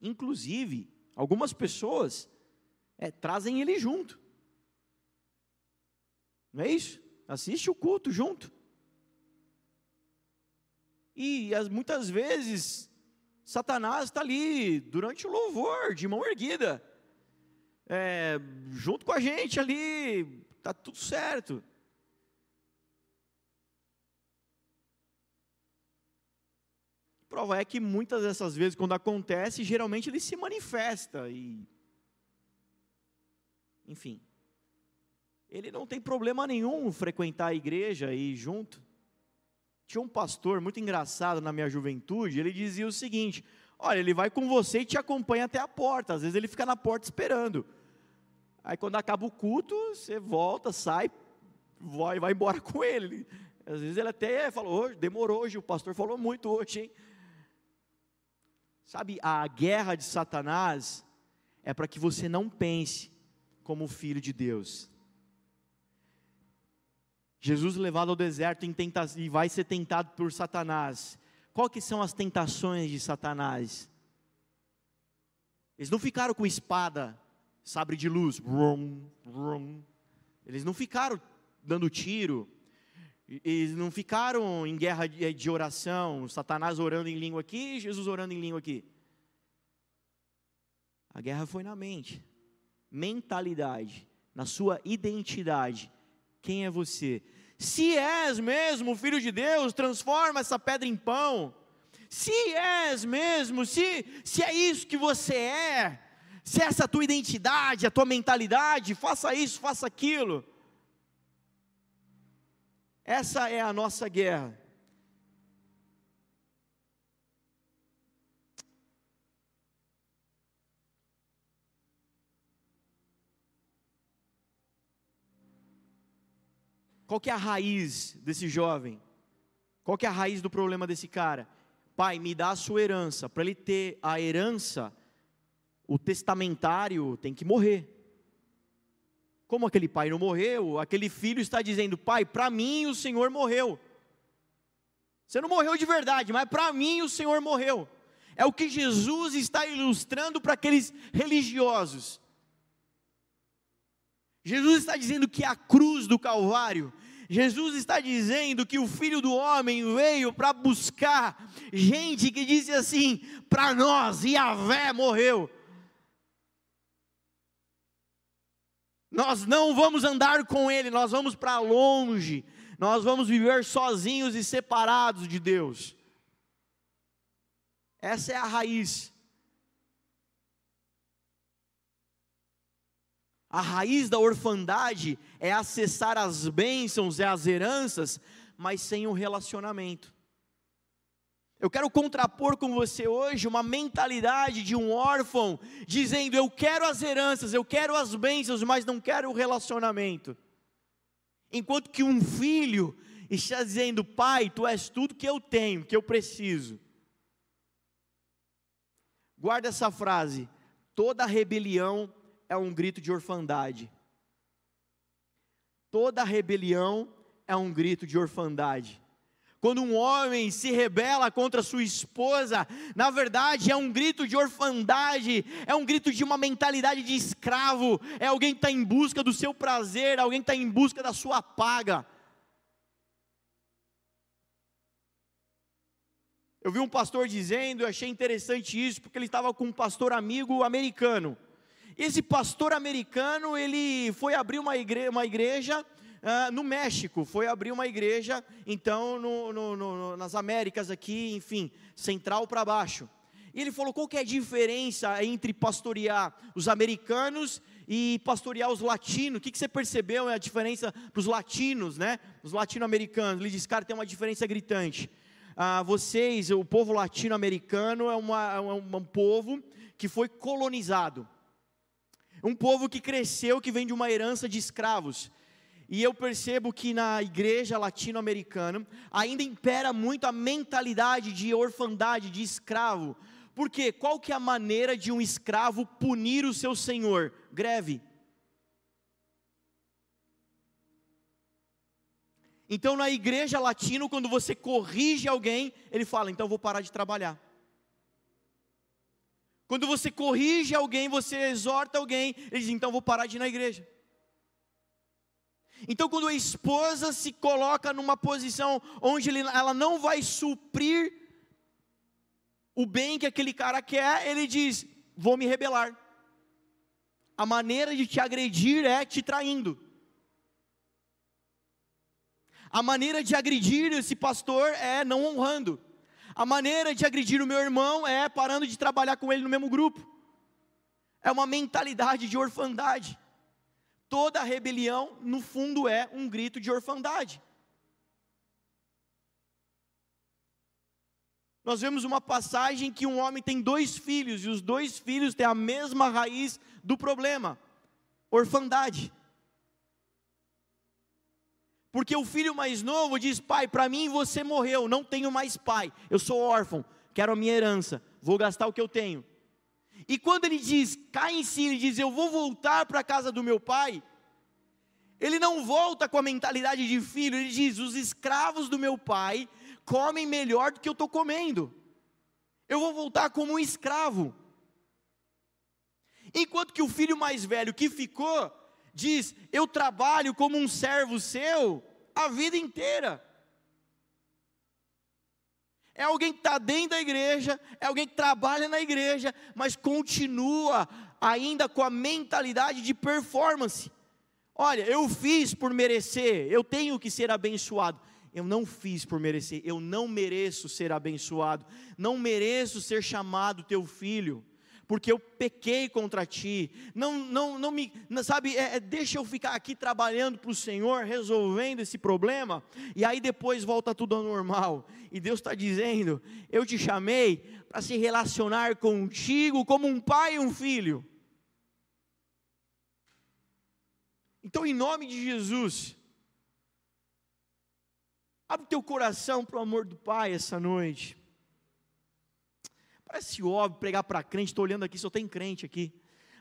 Inclusive, algumas pessoas é, trazem ele junto. Não é isso? Assiste o culto junto. E as, muitas vezes Satanás está ali durante o louvor, de mão erguida, é, junto com a gente ali, está tudo certo. Prova é que muitas dessas vezes, quando acontece, geralmente ele se manifesta e. Enfim. Ele não tem problema nenhum frequentar a igreja e ir junto. Tinha um pastor muito engraçado na minha juventude, ele dizia o seguinte: Olha, ele vai com você e te acompanha até a porta, às vezes ele fica na porta esperando. Aí quando acaba o culto, você volta, sai, vai, vai embora com ele. Às vezes ele até falou, demorou hoje, o pastor falou muito hoje, hein? Sabe, a guerra de Satanás é para que você não pense como filho de Deus. Jesus levado ao deserto e vai ser tentado por Satanás. Qual que são as tentações de Satanás? Eles não ficaram com espada, sabre de luz, rum, rum. Eles não ficaram dando tiro. Eles não ficaram em guerra de oração, Satanás orando em língua aqui, Jesus orando em língua aqui. A guerra foi na mente. mentalidade, na sua identidade. Quem é você? Se és mesmo filho de Deus, transforma essa pedra em pão. Se és mesmo, se, se é isso que você é, se é essa a tua identidade, a tua mentalidade, faça isso, faça aquilo. Essa é a nossa guerra. Qual que é a raiz desse jovem? Qual que é a raiz do problema desse cara? Pai, me dá a sua herança. Para ele ter a herança, o testamentário tem que morrer. Como aquele pai não morreu, aquele filho está dizendo: Pai, para mim o Senhor morreu. Você não morreu de verdade, mas para mim o Senhor morreu. É o que Jesus está ilustrando para aqueles religiosos. Jesus está dizendo que a cruz do Calvário, Jesus está dizendo que o Filho do Homem veio para buscar gente que disse assim: para nós, Yahvé morreu. Nós não vamos andar com Ele, nós vamos para longe, nós vamos viver sozinhos e separados de Deus. Essa é a raiz. A raiz da orfandade é acessar as bênçãos e as heranças, mas sem um relacionamento. Eu quero contrapor com você hoje uma mentalidade de um órfão, dizendo: Eu quero as heranças, eu quero as bênçãos, mas não quero o relacionamento. Enquanto que um filho está dizendo: Pai, tu és tudo que eu tenho, que eu preciso. Guarda essa frase: toda rebelião é um grito de orfandade. Toda rebelião é um grito de orfandade. Quando um homem se rebela contra sua esposa, na verdade é um grito de orfandade, é um grito de uma mentalidade de escravo, é alguém que está em busca do seu prazer, alguém que está em busca da sua paga. Eu vi um pastor dizendo, eu achei interessante isso, porque ele estava com um pastor amigo americano. Esse pastor americano, ele foi abrir uma igreja, uma igreja uh, no México, foi abrir uma igreja, então, no, no, no, nas Américas aqui, enfim, central para baixo. E ele falou qual que é a diferença entre pastorear os americanos e pastorear os latinos. O que, que você percebeu é a diferença para os latinos, né? Os latino-americanos. Ele disse, cara, tem uma diferença gritante. Ah, vocês, o povo latino-americano é, uma, é um, um povo que foi colonizado. Um povo que cresceu, que vem de uma herança de escravos. E eu percebo que na igreja latino-americana ainda impera muito a mentalidade de orfandade, de escravo. Porque qual que é a maneira de um escravo punir o seu senhor? Greve. Então na igreja latino, quando você corrige alguém, ele fala: "Então eu vou parar de trabalhar". Quando você corrige alguém, você exorta alguém, ele diz: então vou parar de ir na igreja. Então, quando a esposa se coloca numa posição onde ela não vai suprir o bem que aquele cara quer, ele diz: Vou me rebelar. A maneira de te agredir é te traindo. A maneira de agredir esse pastor é não honrando. A maneira de agredir o meu irmão é parando de trabalhar com ele no mesmo grupo. É uma mentalidade de orfandade. Toda rebelião, no fundo, é um grito de orfandade. Nós vemos uma passagem que um homem tem dois filhos, e os dois filhos têm a mesma raiz do problema: orfandade. Porque o filho mais novo diz: Pai, para mim você morreu, não tenho mais pai, eu sou órfão, quero a minha herança, vou gastar o que eu tenho. E quando ele diz, cai em si, ele diz: Eu vou voltar para a casa do meu pai. Ele não volta com a mentalidade de filho, ele diz: Os escravos do meu pai comem melhor do que eu estou comendo. Eu vou voltar como um escravo. Enquanto que o filho mais velho que ficou, diz: Eu trabalho como um servo seu a vida inteira. É alguém que está dentro da igreja, é alguém que trabalha na igreja, mas continua ainda com a mentalidade de performance. Olha, eu fiz por merecer, eu tenho que ser abençoado. Eu não fiz por merecer, eu não mereço ser abençoado, não mereço ser chamado teu filho, porque eu pequei contra ti. Não, não, não me, sabe, é, é, deixa eu ficar aqui trabalhando para o Senhor, resolvendo esse problema, e aí depois volta tudo ao normal. E Deus está dizendo: Eu te chamei para se relacionar contigo como um pai e um filho. Então, em nome de Jesus, abre teu coração para o amor do Pai essa noite. Parece óbvio pregar para crente, estou olhando aqui, só tem crente aqui.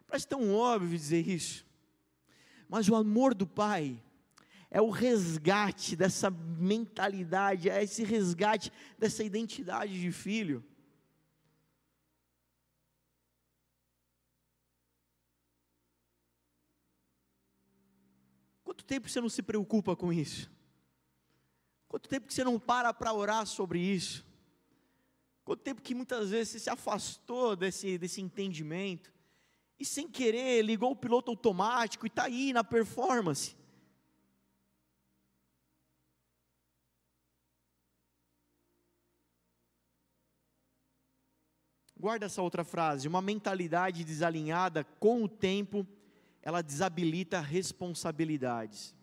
Parece tão óbvio dizer isso. Mas o amor do Pai é o resgate dessa mentalidade, é esse resgate dessa identidade de filho. Quanto tempo você não se preocupa com isso? Quanto tempo que você não para para orar sobre isso? Quanto tempo que muitas vezes você se afastou desse, desse entendimento e sem querer ligou o piloto automático e está aí na performance? Guarda essa outra frase: uma mentalidade desalinhada com o tempo ela desabilita responsabilidades.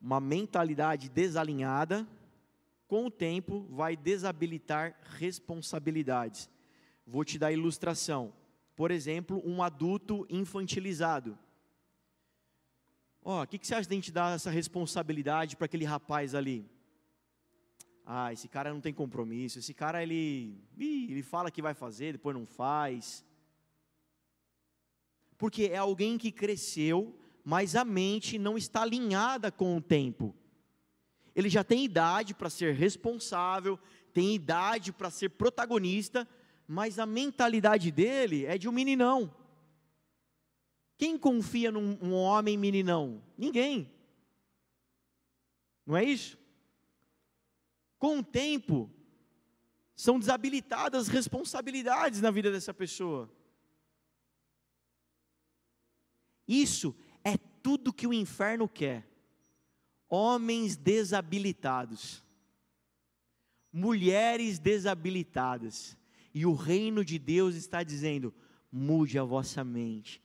Uma mentalidade desalinhada, com o tempo, vai desabilitar responsabilidades. Vou te dar ilustração. Por exemplo, um adulto infantilizado. Ó, oh, o que, que você acha de a gente dar essa responsabilidade para aquele rapaz ali? Ah, esse cara não tem compromisso. Esse cara, ele, ele fala que vai fazer, depois não faz porque é alguém que cresceu, mas a mente não está alinhada com o tempo. Ele já tem idade para ser responsável, tem idade para ser protagonista, mas a mentalidade dele é de um meninão. Quem confia num um homem meninão? Ninguém. Não é isso? Com o tempo, são desabilitadas responsabilidades na vida dessa pessoa. Isso é tudo que o inferno quer. Homens desabilitados, mulheres desabilitadas, e o reino de Deus está dizendo: mude a vossa mente,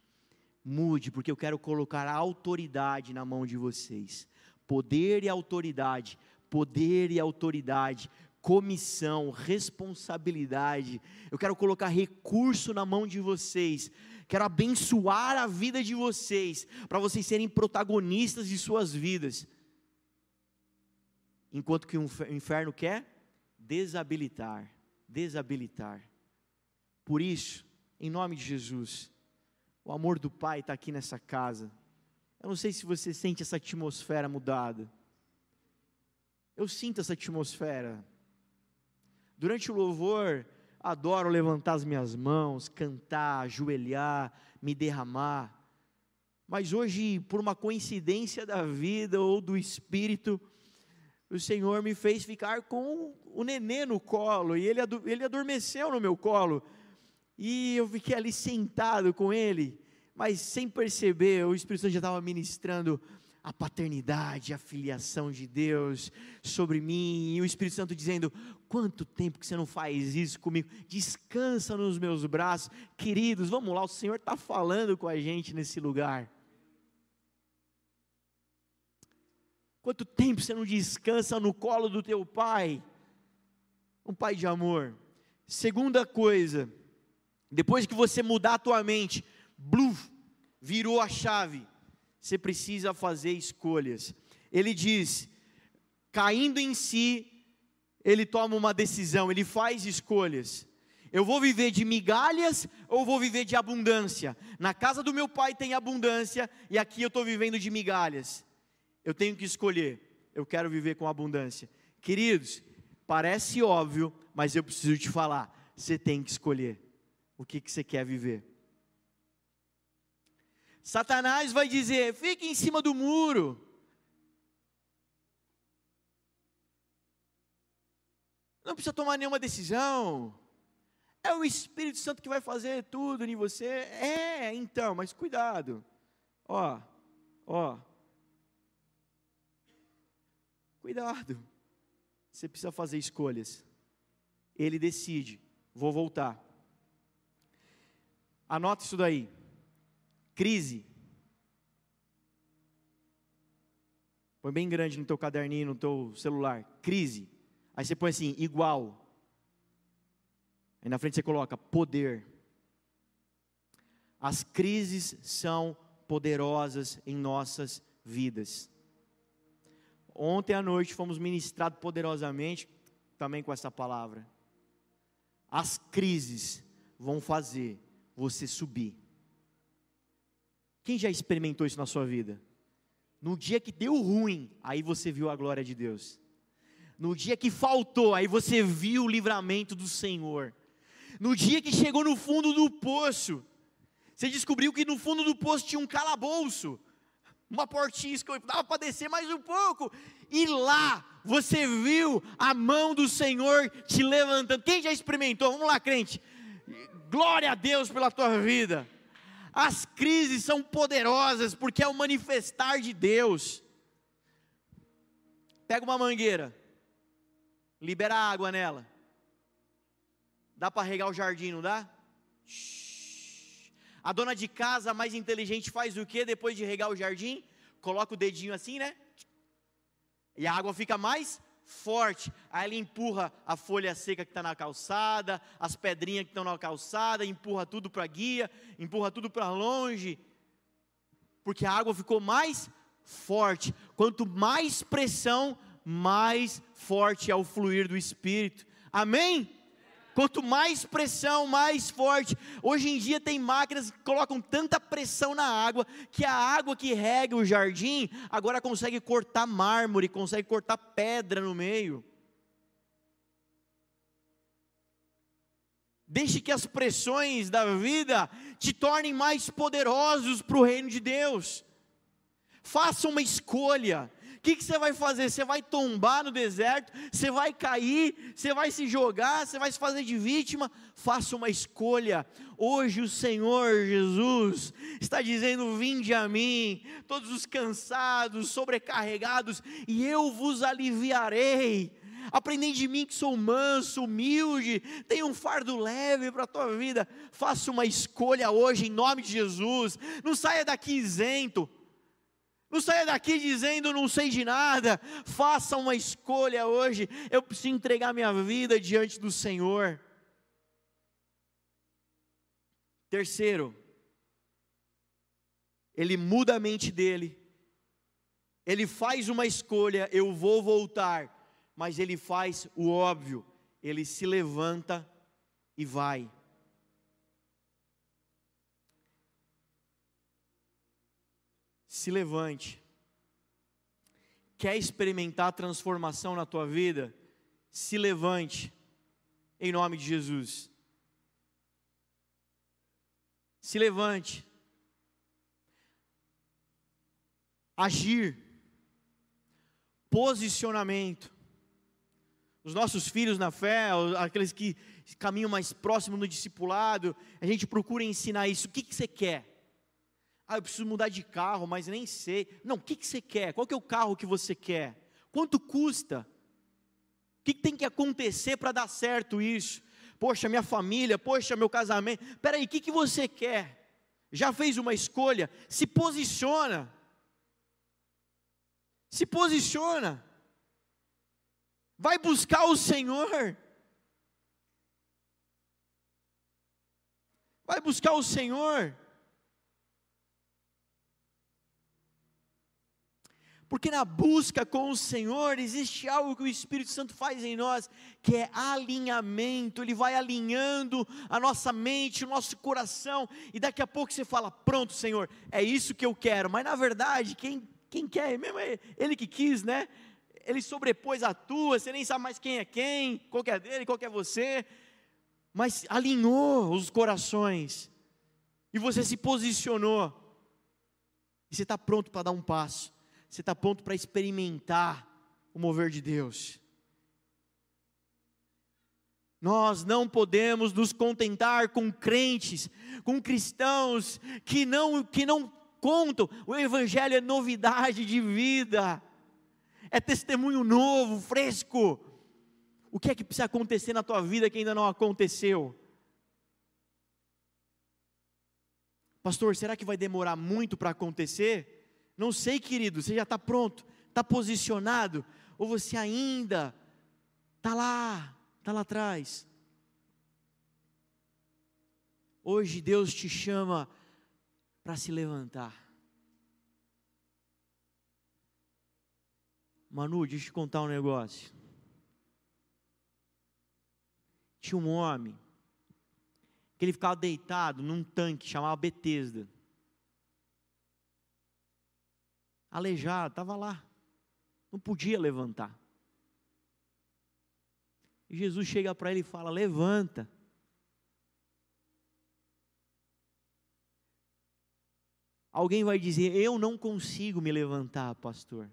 mude, porque eu quero colocar a autoridade na mão de vocês. Poder e autoridade, poder e autoridade, comissão, responsabilidade. Eu quero colocar recurso na mão de vocês quero abençoar a vida de vocês, para vocês serem protagonistas de suas vidas. Enquanto que o inferno quer desabilitar, desabilitar. Por isso, em nome de Jesus, o amor do Pai está aqui nessa casa. Eu não sei se você sente essa atmosfera mudada. Eu sinto essa atmosfera. Durante o louvor, adoro levantar as minhas mãos, cantar, ajoelhar, me derramar. Mas hoje, por uma coincidência da vida ou do espírito, o Senhor me fez ficar com o nenê no colo, e ele, ele adormeceu no meu colo, e eu fiquei ali sentado com ele, mas sem perceber, o Espírito Santo já estava ministrando a paternidade, a filiação de Deus sobre mim, e o Espírito Santo dizendo: quanto tempo que você não faz isso comigo? Descansa nos meus braços, queridos, vamos lá, o Senhor está falando com a gente nesse lugar. Quanto tempo você não descansa no colo do teu pai? Um pai de amor. Segunda coisa, depois que você mudar a tua mente, bluf, virou a chave você precisa fazer escolhas. Ele diz: caindo em si, ele toma uma decisão, ele faz escolhas. Eu vou viver de migalhas ou vou viver de abundância? Na casa do meu pai tem abundância e aqui eu estou vivendo de migalhas. Eu tenho que escolher. Eu quero viver com abundância. Queridos, parece óbvio, mas eu preciso te falar. Você tem que escolher o que, que você quer viver. Satanás vai dizer: fique em cima do muro. Não precisa tomar nenhuma decisão. É o Espírito Santo que vai fazer tudo em você. É, então, mas cuidado. Ó, ó. Cuidado. Você precisa fazer escolhas. Ele decide. Vou voltar. Anota isso daí. Crise. Põe bem grande no teu caderninho, no teu celular. Crise. Aí você põe assim, igual. Aí na frente você coloca poder. As crises são poderosas em nossas vidas. Ontem à noite fomos ministrados poderosamente também com essa palavra. As crises vão fazer você subir. Quem já experimentou isso na sua vida? No dia que deu ruim, aí você viu a glória de Deus. No dia que faltou, aí você viu o livramento do Senhor. No dia que chegou no fundo do poço, você descobriu que no fundo do poço tinha um calabouço, uma portinha que dava para descer mais um pouco, e lá você viu a mão do Senhor te levantando. Quem já experimentou? Vamos lá, crente. Glória a Deus pela tua vida. As crises são poderosas porque é o manifestar de Deus. Pega uma mangueira, libera água nela. Dá para regar o jardim, não dá? A dona de casa mais inteligente faz o que depois de regar o jardim? Coloca o dedinho assim, né? E a água fica mais forte. Aí ele empurra a folha seca que está na calçada, as pedrinhas que estão na calçada, empurra tudo para a guia, empurra tudo para longe, porque a água ficou mais forte. Quanto mais pressão, mais forte é o fluir do Espírito. Amém? Quanto mais pressão, mais forte. Hoje em dia tem máquinas que colocam tanta pressão na água que a água que rega o jardim agora consegue cortar mármore, consegue cortar pedra no meio. Deixe que as pressões da vida te tornem mais poderosos para o reino de Deus. Faça uma escolha. O que, que você vai fazer? Você vai tombar no deserto, você vai cair, você vai se jogar, você vai se fazer de vítima. Faça uma escolha. Hoje o Senhor Jesus está dizendo: Vinde a mim, todos os cansados, sobrecarregados, e eu vos aliviarei. Aprendei de mim que sou manso, humilde, tenho um fardo leve para a tua vida. Faça uma escolha hoje em nome de Jesus. Não saia daqui isento. Não saia daqui dizendo não sei de nada. Faça uma escolha hoje. Eu preciso entregar minha vida diante do Senhor. Terceiro, ele muda a mente dele. Ele faz uma escolha, eu vou voltar, mas ele faz o óbvio. Ele se levanta e vai. Se levante. Quer experimentar transformação na tua vida? Se levante, em nome de Jesus. Se levante. Agir. Posicionamento. Os nossos filhos na fé, aqueles que caminham mais próximo no discipulado, a gente procura ensinar isso. O que, que você quer? Ah, eu preciso mudar de carro, mas nem sei. Não, o que, que você quer? Qual que é o carro que você quer? Quanto custa? O que, que tem que acontecer para dar certo isso? Poxa, minha família, poxa, meu casamento. Peraí, o que, que você quer? Já fez uma escolha? Se posiciona. Se posiciona. Vai buscar o Senhor. Vai buscar o Senhor. Porque na busca com o Senhor existe algo que o Espírito Santo faz em nós, que é alinhamento. Ele vai alinhando a nossa mente, o nosso coração, e daqui a pouco você fala: Pronto, Senhor, é isso que eu quero. Mas na verdade, quem, quem quer, mesmo é ele que quis, né? Ele sobrepôs a tua, você nem sabe mais quem é quem, qual é dele, qual é você, mas alinhou os corações, e você se posicionou, e você está pronto para dar um passo você está pronto para experimentar o mover de Deus. Nós não podemos nos contentar com crentes, com cristãos que não, que não contam. O Evangelho é novidade de vida, é testemunho novo, fresco. O que é que precisa acontecer na tua vida que ainda não aconteceu? Pastor, será que vai demorar muito para acontecer? Não sei, querido, você já está pronto, está posicionado, ou você ainda está lá, está lá atrás. Hoje Deus te chama para se levantar. Manu, deixa eu te contar um negócio. Tinha um homem que ele ficava deitado num tanque chamado Betesda. Aleijado, estava lá. Não podia levantar. E Jesus chega para ele e fala: Levanta. Alguém vai dizer: Eu não consigo me levantar, pastor.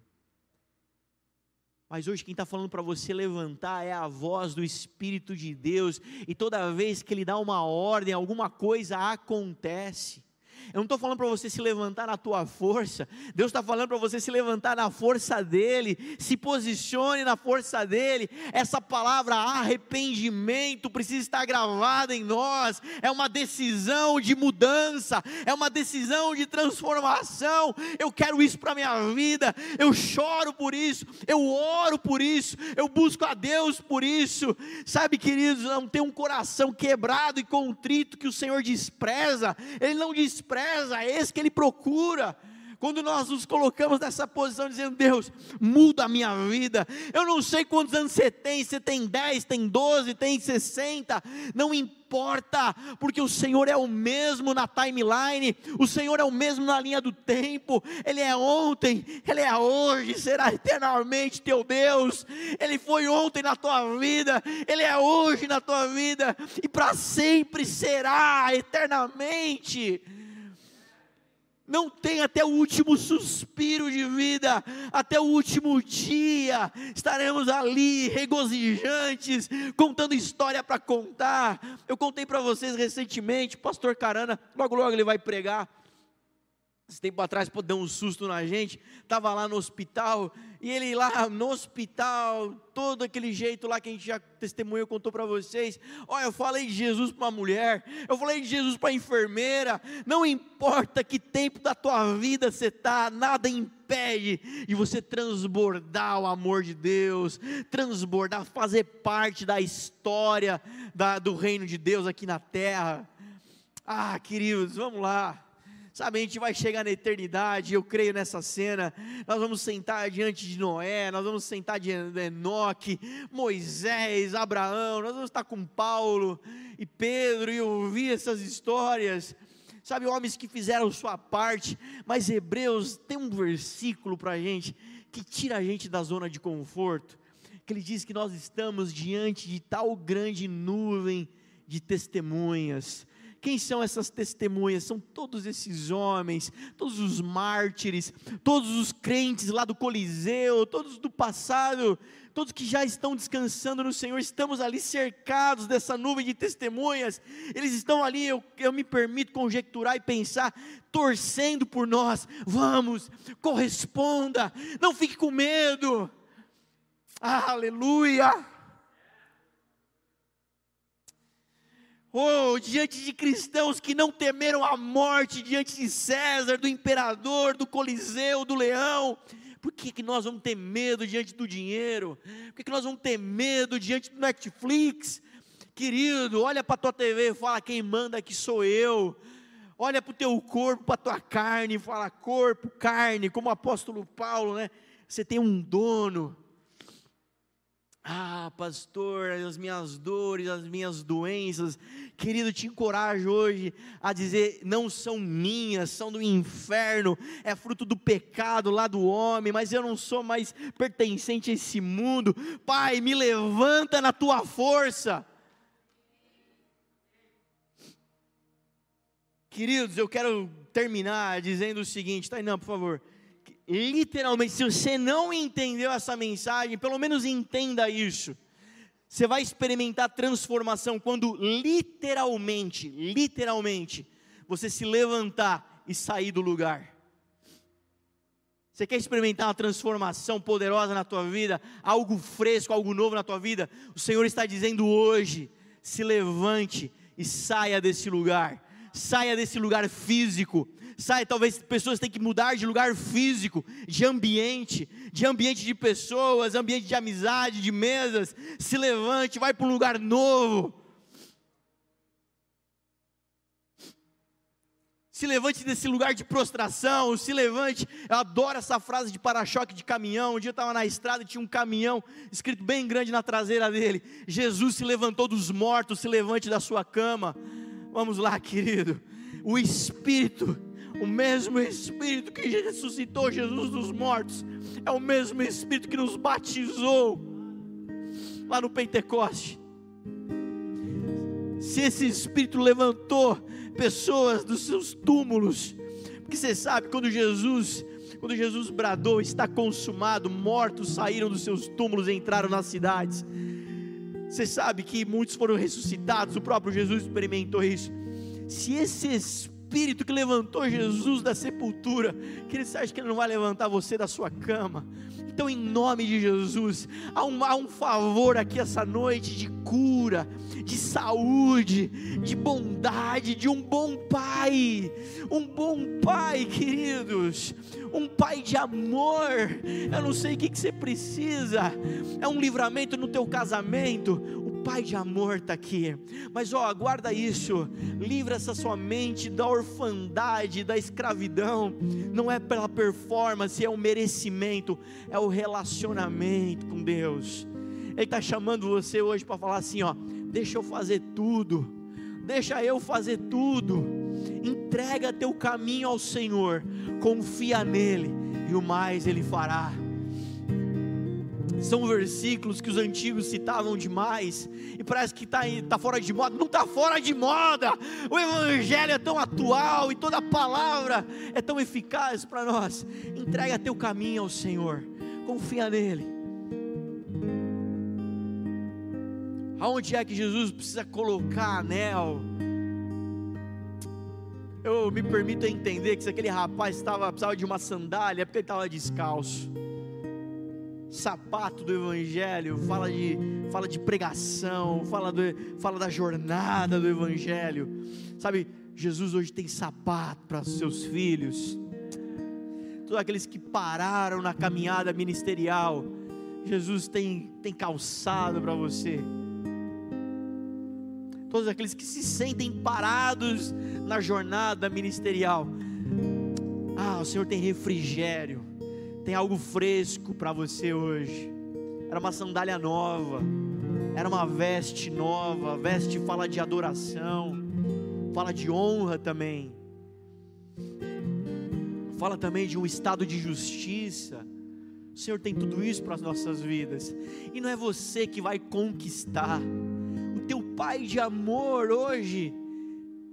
Mas hoje quem está falando para você levantar é a voz do Espírito de Deus, e toda vez que Ele dá uma ordem, alguma coisa acontece. Eu não estou falando para você se levantar na tua força. Deus está falando para você se levantar na força dele. Se posicione na força dele. Essa palavra arrependimento precisa estar gravada em nós. É uma decisão de mudança. É uma decisão de transformação. Eu quero isso para minha vida. Eu choro por isso. Eu oro por isso. Eu busco a Deus por isso. Sabe, queridos, não tem um coração quebrado e contrito que o Senhor despreza. Ele não despreza despreza, é esse que ele procura. Quando nós nos colocamos nessa posição, dizendo: Deus, muda a minha vida. Eu não sei quantos anos você tem, você tem 10, tem 12, tem 60, não importa, porque o Senhor é o mesmo na timeline, o Senhor é o mesmo na linha do tempo, Ele é ontem, Ele é hoje, será eternamente teu Deus. Ele foi ontem na tua vida, Ele é hoje na tua vida, e para sempre será eternamente não tem até o último suspiro de vida, até o último dia, estaremos ali regozijantes, contando história para contar. Eu contei para vocês recentemente, pastor Carana, logo logo ele vai pregar. Esse tempo atrás pô, deu um susto na gente, estava lá no hospital, e ele lá no hospital, todo aquele jeito lá que a gente já testemunhou, contou para vocês. Olha, eu falei de Jesus para uma mulher, eu falei de Jesus para a enfermeira. Não importa que tempo da tua vida você está, nada impede de você transbordar o amor de Deus, transbordar, fazer parte da história da, do reino de Deus aqui na terra. Ah, queridos, vamos lá. Sabe, a gente vai chegar na eternidade, eu creio nessa cena. Nós vamos sentar diante de Noé, nós vamos sentar diante de Enoque, Moisés, Abraão, nós vamos estar com Paulo e Pedro e ouvir essas histórias. Sabe, homens que fizeram sua parte, mas Hebreus tem um versículo para a gente que tira a gente da zona de conforto, que ele diz que nós estamos diante de tal grande nuvem de testemunhas quem são essas testemunhas? São todos esses homens, todos os mártires, todos os crentes lá do Coliseu, todos do passado, todos que já estão descansando no Senhor, estamos ali cercados dessa nuvem de testemunhas, eles estão ali, eu, eu me permito conjecturar e pensar, torcendo por nós, vamos, corresponda, não fique com medo, aleluia. Oh, diante de cristãos que não temeram a morte, diante de César, do imperador, do Coliseu, do leão, por que, que nós vamos ter medo diante do dinheiro? Por que, que nós vamos ter medo diante do Netflix? Querido, olha para a tua TV e fala: quem manda aqui sou eu. Olha para o teu corpo, para a tua carne, e fala: corpo, carne, como o apóstolo Paulo, né? Você tem um dono. Ah, pastor, as minhas dores, as minhas doenças, querido, te encorajo hoje a dizer: não são minhas, são do inferno, é fruto do pecado lá do homem, mas eu não sou mais pertencente a esse mundo. Pai, me levanta na tua força. Queridos, eu quero terminar dizendo o seguinte, não, por favor literalmente, se você não entendeu essa mensagem, pelo menos entenda isso. Você vai experimentar transformação quando literalmente, literalmente, você se levantar e sair do lugar. Você quer experimentar uma transformação poderosa na tua vida, algo fresco, algo novo na tua vida? O Senhor está dizendo hoje: se levante e saia desse lugar, saia desse lugar físico, saia. Talvez pessoas tenham que mudar de lugar físico, de ambiente, de ambiente de pessoas, ambiente de amizade, de mesas. Se levante, vai para um lugar novo se levante desse lugar de prostração, se levante. Eu adoro essa frase de para-choque de caminhão. Um dia eu estava na estrada e tinha um caminhão escrito bem grande na traseira dele: Jesus se levantou dos mortos, se levante da sua cama. Vamos lá, querido. O Espírito, o mesmo Espírito que ressuscitou Jesus dos mortos, é o mesmo Espírito que nos batizou lá no Pentecoste. Se esse Espírito levantou pessoas dos seus túmulos. Porque você sabe, quando Jesus, quando Jesus bradou, está consumado, mortos saíram dos seus túmulos e entraram nas cidades. Você sabe que muitos foram ressuscitados, o próprio Jesus experimentou isso. Se esse Espírito que levantou Jesus da sepultura, que ele acha que ele não vai levantar você da sua cama, então, em nome de Jesus, há um, há um favor aqui essa noite de cura, de saúde, de bondade, de um bom Pai, um bom Pai, queridos, um Pai de amor. Eu não sei o que, que você precisa, é um livramento no teu casamento, Pai de amor está aqui. Mas ó, guarda isso. Livra essa sua mente da orfandade, da escravidão. Não é pela performance, é o merecimento, é o relacionamento com Deus. Ele está chamando você hoje para falar assim: ó, deixa eu fazer tudo. Deixa eu fazer tudo. Entrega teu caminho ao Senhor. Confia nele e o mais ele fará são versículos que os antigos citavam demais, e parece que está tá fora de moda, não está fora de moda, o Evangelho é tão atual e toda palavra é tão eficaz para nós. Entrega teu caminho ao Senhor, confia nele. Aonde é que Jesus precisa colocar anel? Eu me permito entender que se aquele rapaz estava, precisava de uma sandália, é porque ele estava descalço sapato do Evangelho, fala de, fala de pregação, fala, do, fala da jornada do Evangelho. Sabe, Jesus hoje tem sapato para seus filhos. Todos aqueles que pararam na caminhada ministerial, Jesus tem, tem calçado para você. Todos aqueles que se sentem parados na jornada ministerial, ah, o Senhor tem refrigério tem algo fresco para você hoje. Era uma sandália nova, era uma veste nova. A veste fala de adoração, fala de honra também, fala também de um estado de justiça. O Senhor tem tudo isso para as nossas vidas, e não é você que vai conquistar. O teu Pai de amor hoje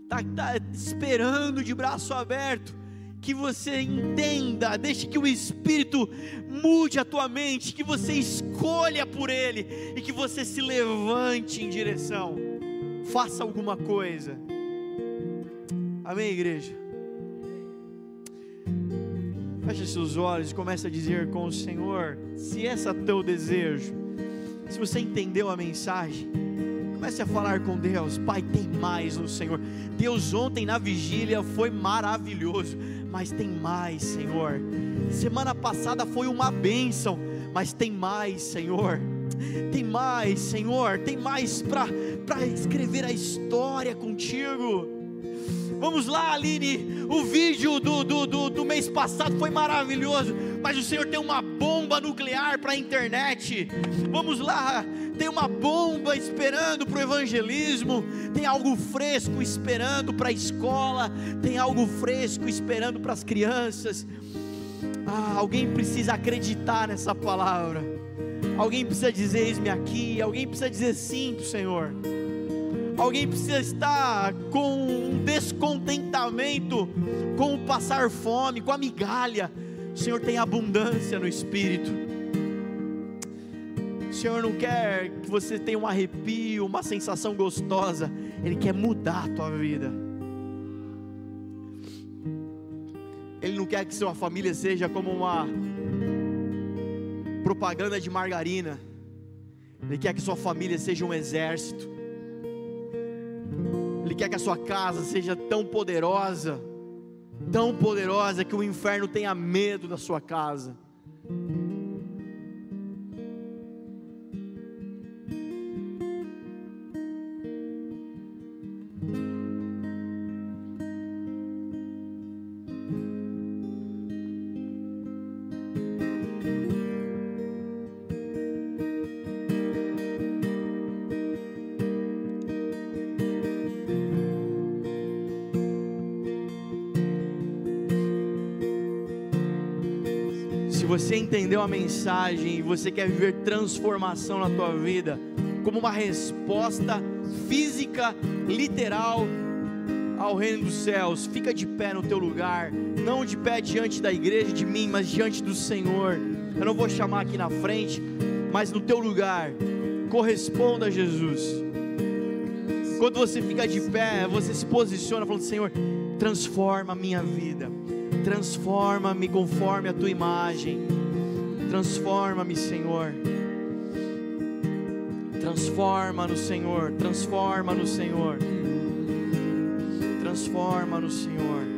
está tá esperando de braço aberto que você entenda, deixe que o Espírito mude a tua mente, que você escolha por Ele e que você se levante em direção, faça alguma coisa. Amém, igreja? Feche seus olhos e comece a dizer com o Senhor: se esse é teu desejo, se você entendeu a mensagem, comece a falar com Deus, Pai, tem mais no Senhor. Deus ontem na vigília foi maravilhoso mas tem mais, Senhor. Semana passada foi uma bênção, mas tem mais, Senhor. Tem mais, Senhor. Tem mais para escrever a história contigo. Vamos lá, Aline. O vídeo do, do, do, do, mês passado foi maravilhoso. Mas o Senhor tem uma bomba nuclear para a internet. Vamos lá. Tem uma bomba esperando para o evangelismo. Tem algo fresco esperando para a escola. Tem algo fresco esperando para as crianças. Ah, alguém precisa acreditar nessa palavra. Alguém precisa dizer: Eis-me aqui. Alguém precisa dizer sim para o Senhor. Alguém precisa estar com um descontentamento com o passar fome, com a migalha. O Senhor tem abundância no espírito. O Senhor não quer que você tenha um arrepio, uma sensação gostosa, Ele quer mudar a tua vida. Ele não quer que sua família seja como uma propaganda de margarina. Ele quer que sua família seja um exército. Ele quer que a sua casa seja tão poderosa, tão poderosa que o inferno tenha medo da sua casa. Você entendeu a mensagem e você quer viver transformação na tua vida, como uma resposta física, literal ao reino dos céus, fica de pé no teu lugar, não de pé diante da igreja, de mim, mas diante do Senhor. Eu não vou chamar aqui na frente, mas no teu lugar, corresponda a Jesus. Quando você fica de pé, você se posiciona falando: Senhor, transforma a minha vida Transforma-me conforme a tua imagem. Transforma-me, Senhor. Transforma no Senhor. Transforma no Senhor. Transforma no Senhor.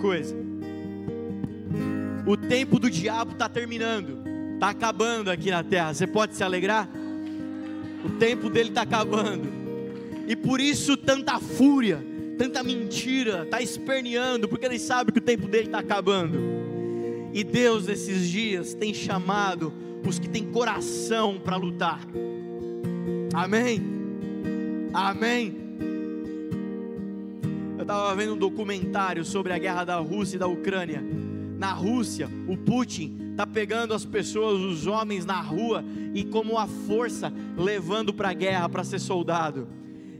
Coisa: o tempo do diabo está terminando, está acabando aqui na terra. Você pode se alegrar? O tempo dele está acabando, e por isso tanta fúria, tanta mentira, está esperneando, porque ele sabe que o tempo dele está acabando. E Deus, nesses dias, tem chamado os que têm coração para lutar. Amém? Amém? Estava vendo um documentário sobre a guerra da Rússia e da Ucrânia. Na Rússia, o Putin está pegando as pessoas, os homens na rua e como uma força levando para a guerra para ser soldado.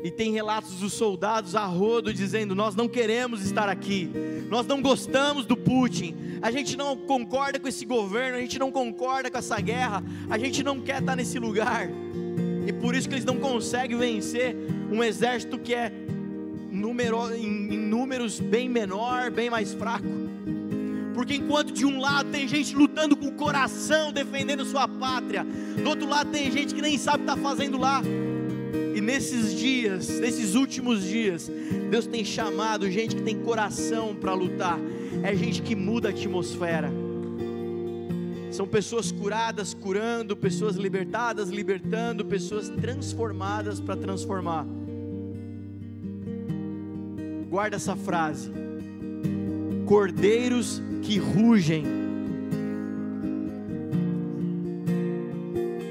E tem relatos dos soldados a rodo dizendo: Nós não queremos estar aqui, nós não gostamos do Putin, a gente não concorda com esse governo, a gente não concorda com essa guerra, a gente não quer estar nesse lugar. E por isso que eles não conseguem vencer um exército que é em, em números bem menor, bem mais fraco. Porque enquanto de um lado tem gente lutando com o coração, defendendo sua pátria, do outro lado tem gente que nem sabe o que está fazendo lá. E nesses dias, nesses últimos dias, Deus tem chamado gente que tem coração para lutar. É gente que muda a atmosfera. São pessoas curadas, curando, pessoas libertadas, libertando, pessoas transformadas para transformar guarda essa frase: cordeiros que rugem.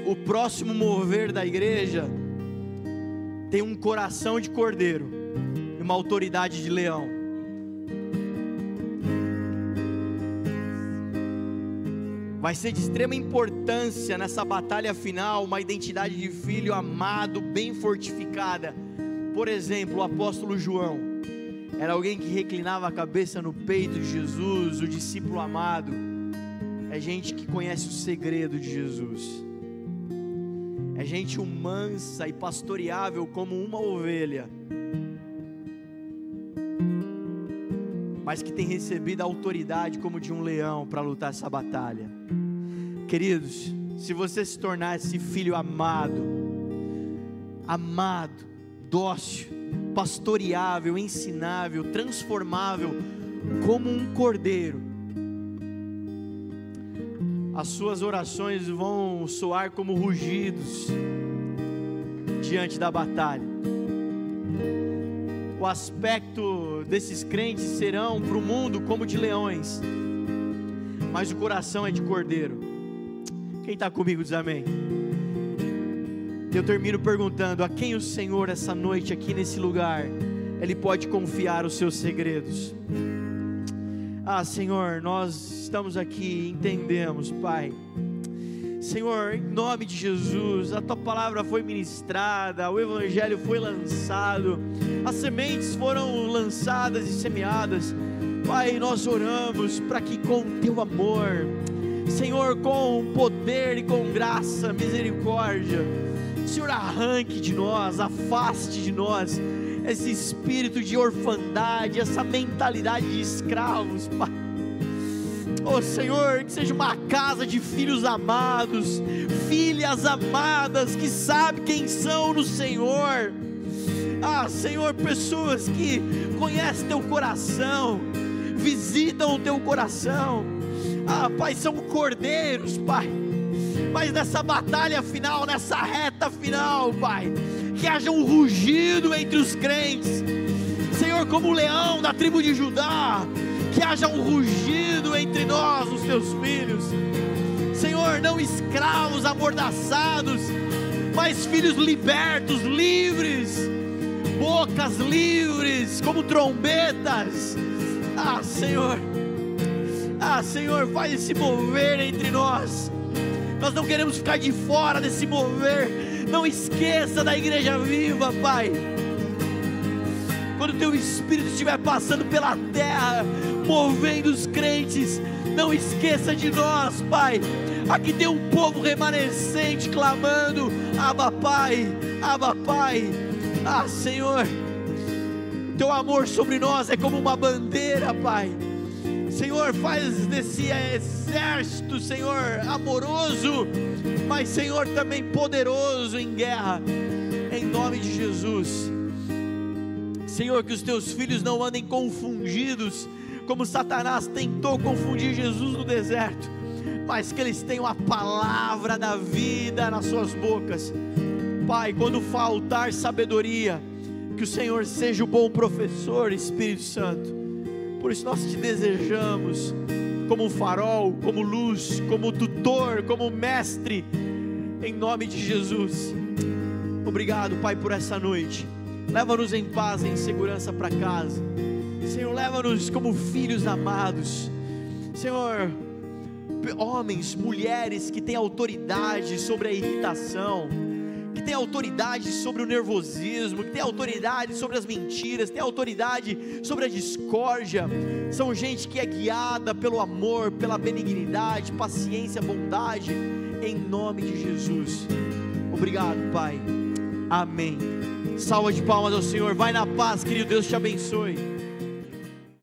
O próximo mover da igreja tem um coração de cordeiro e uma autoridade de leão. Vai ser de extrema importância nessa batalha final uma identidade de filho amado, bem fortificada. Por exemplo, o apóstolo João era alguém que reclinava a cabeça no peito de Jesus, o discípulo amado. É gente que conhece o segredo de Jesus. É gente mansa e pastoreável como uma ovelha. Mas que tem recebido a autoridade como de um leão para lutar essa batalha. Queridos, se você se tornar esse filho amado, amado, dócil, pastoreável, ensinável, transformável, como um cordeiro. As suas orações vão soar como rugidos diante da batalha. O aspecto desses crentes serão para o mundo como de leões, mas o coração é de cordeiro. Quem está comigo diz amém. Eu termino perguntando a quem o Senhor essa noite aqui nesse lugar Ele pode confiar os seus segredos. Ah, Senhor, nós estamos aqui, entendemos, Pai. Senhor, em nome de Jesus, a tua palavra foi ministrada, o evangelho foi lançado, as sementes foram lançadas e semeadas. Pai, nós oramos para que com teu amor, Senhor, com poder e com graça, misericórdia, Senhor, arranque de nós, afaste de nós esse espírito de orfandade, essa mentalidade de escravos, Pai. Oh Senhor, que seja uma casa de filhos amados, filhas amadas que sabem quem são no Senhor. Ah, Senhor, pessoas que conhecem teu coração, visitam o teu coração. Ah, Pai, são cordeiros, Pai. Mas nessa batalha final, nessa reta final, Pai, que haja um rugido entre os crentes. Senhor, como o leão da tribo de Judá, que haja um rugido entre nós, os teus filhos. Senhor, não escravos amordaçados, mas filhos libertos, livres, bocas livres, como trombetas. Ah, Senhor, ah, Senhor, faz esse mover entre nós. Nós não queremos ficar de fora desse mover não esqueça da igreja viva, Pai. Quando o teu espírito estiver passando pela terra, movendo os crentes, não esqueça de nós, Pai. Aqui tem um povo remanescente clamando: Abba, Pai, Abba, Pai. Ah, Senhor, teu amor sobre nós é como uma bandeira, Pai. Senhor, faz desse exército, Senhor, amoroso mas Senhor também poderoso em guerra, em nome de Jesus. Senhor, que os teus filhos não andem confundidos, como Satanás tentou confundir Jesus no deserto, mas que eles tenham a palavra da vida nas suas bocas. Pai, quando faltar sabedoria, que o Senhor seja o bom professor, Espírito Santo. Por isso nós te desejamos como farol, como luz, como tutor, como mestre, em nome de Jesus. Obrigado, Pai, por essa noite. Leva-nos em paz, em segurança para casa. Senhor, leva-nos como filhos amados. Senhor, homens, mulheres que têm autoridade sobre a irritação que tem autoridade sobre o nervosismo, que tem autoridade sobre as mentiras, tem autoridade sobre a discórdia. São gente que é guiada pelo amor, pela benignidade, paciência, bondade, em nome de Jesus. Obrigado, Pai. Amém. Salva de palmas ao Senhor. Vai na paz, querido Deus te abençoe.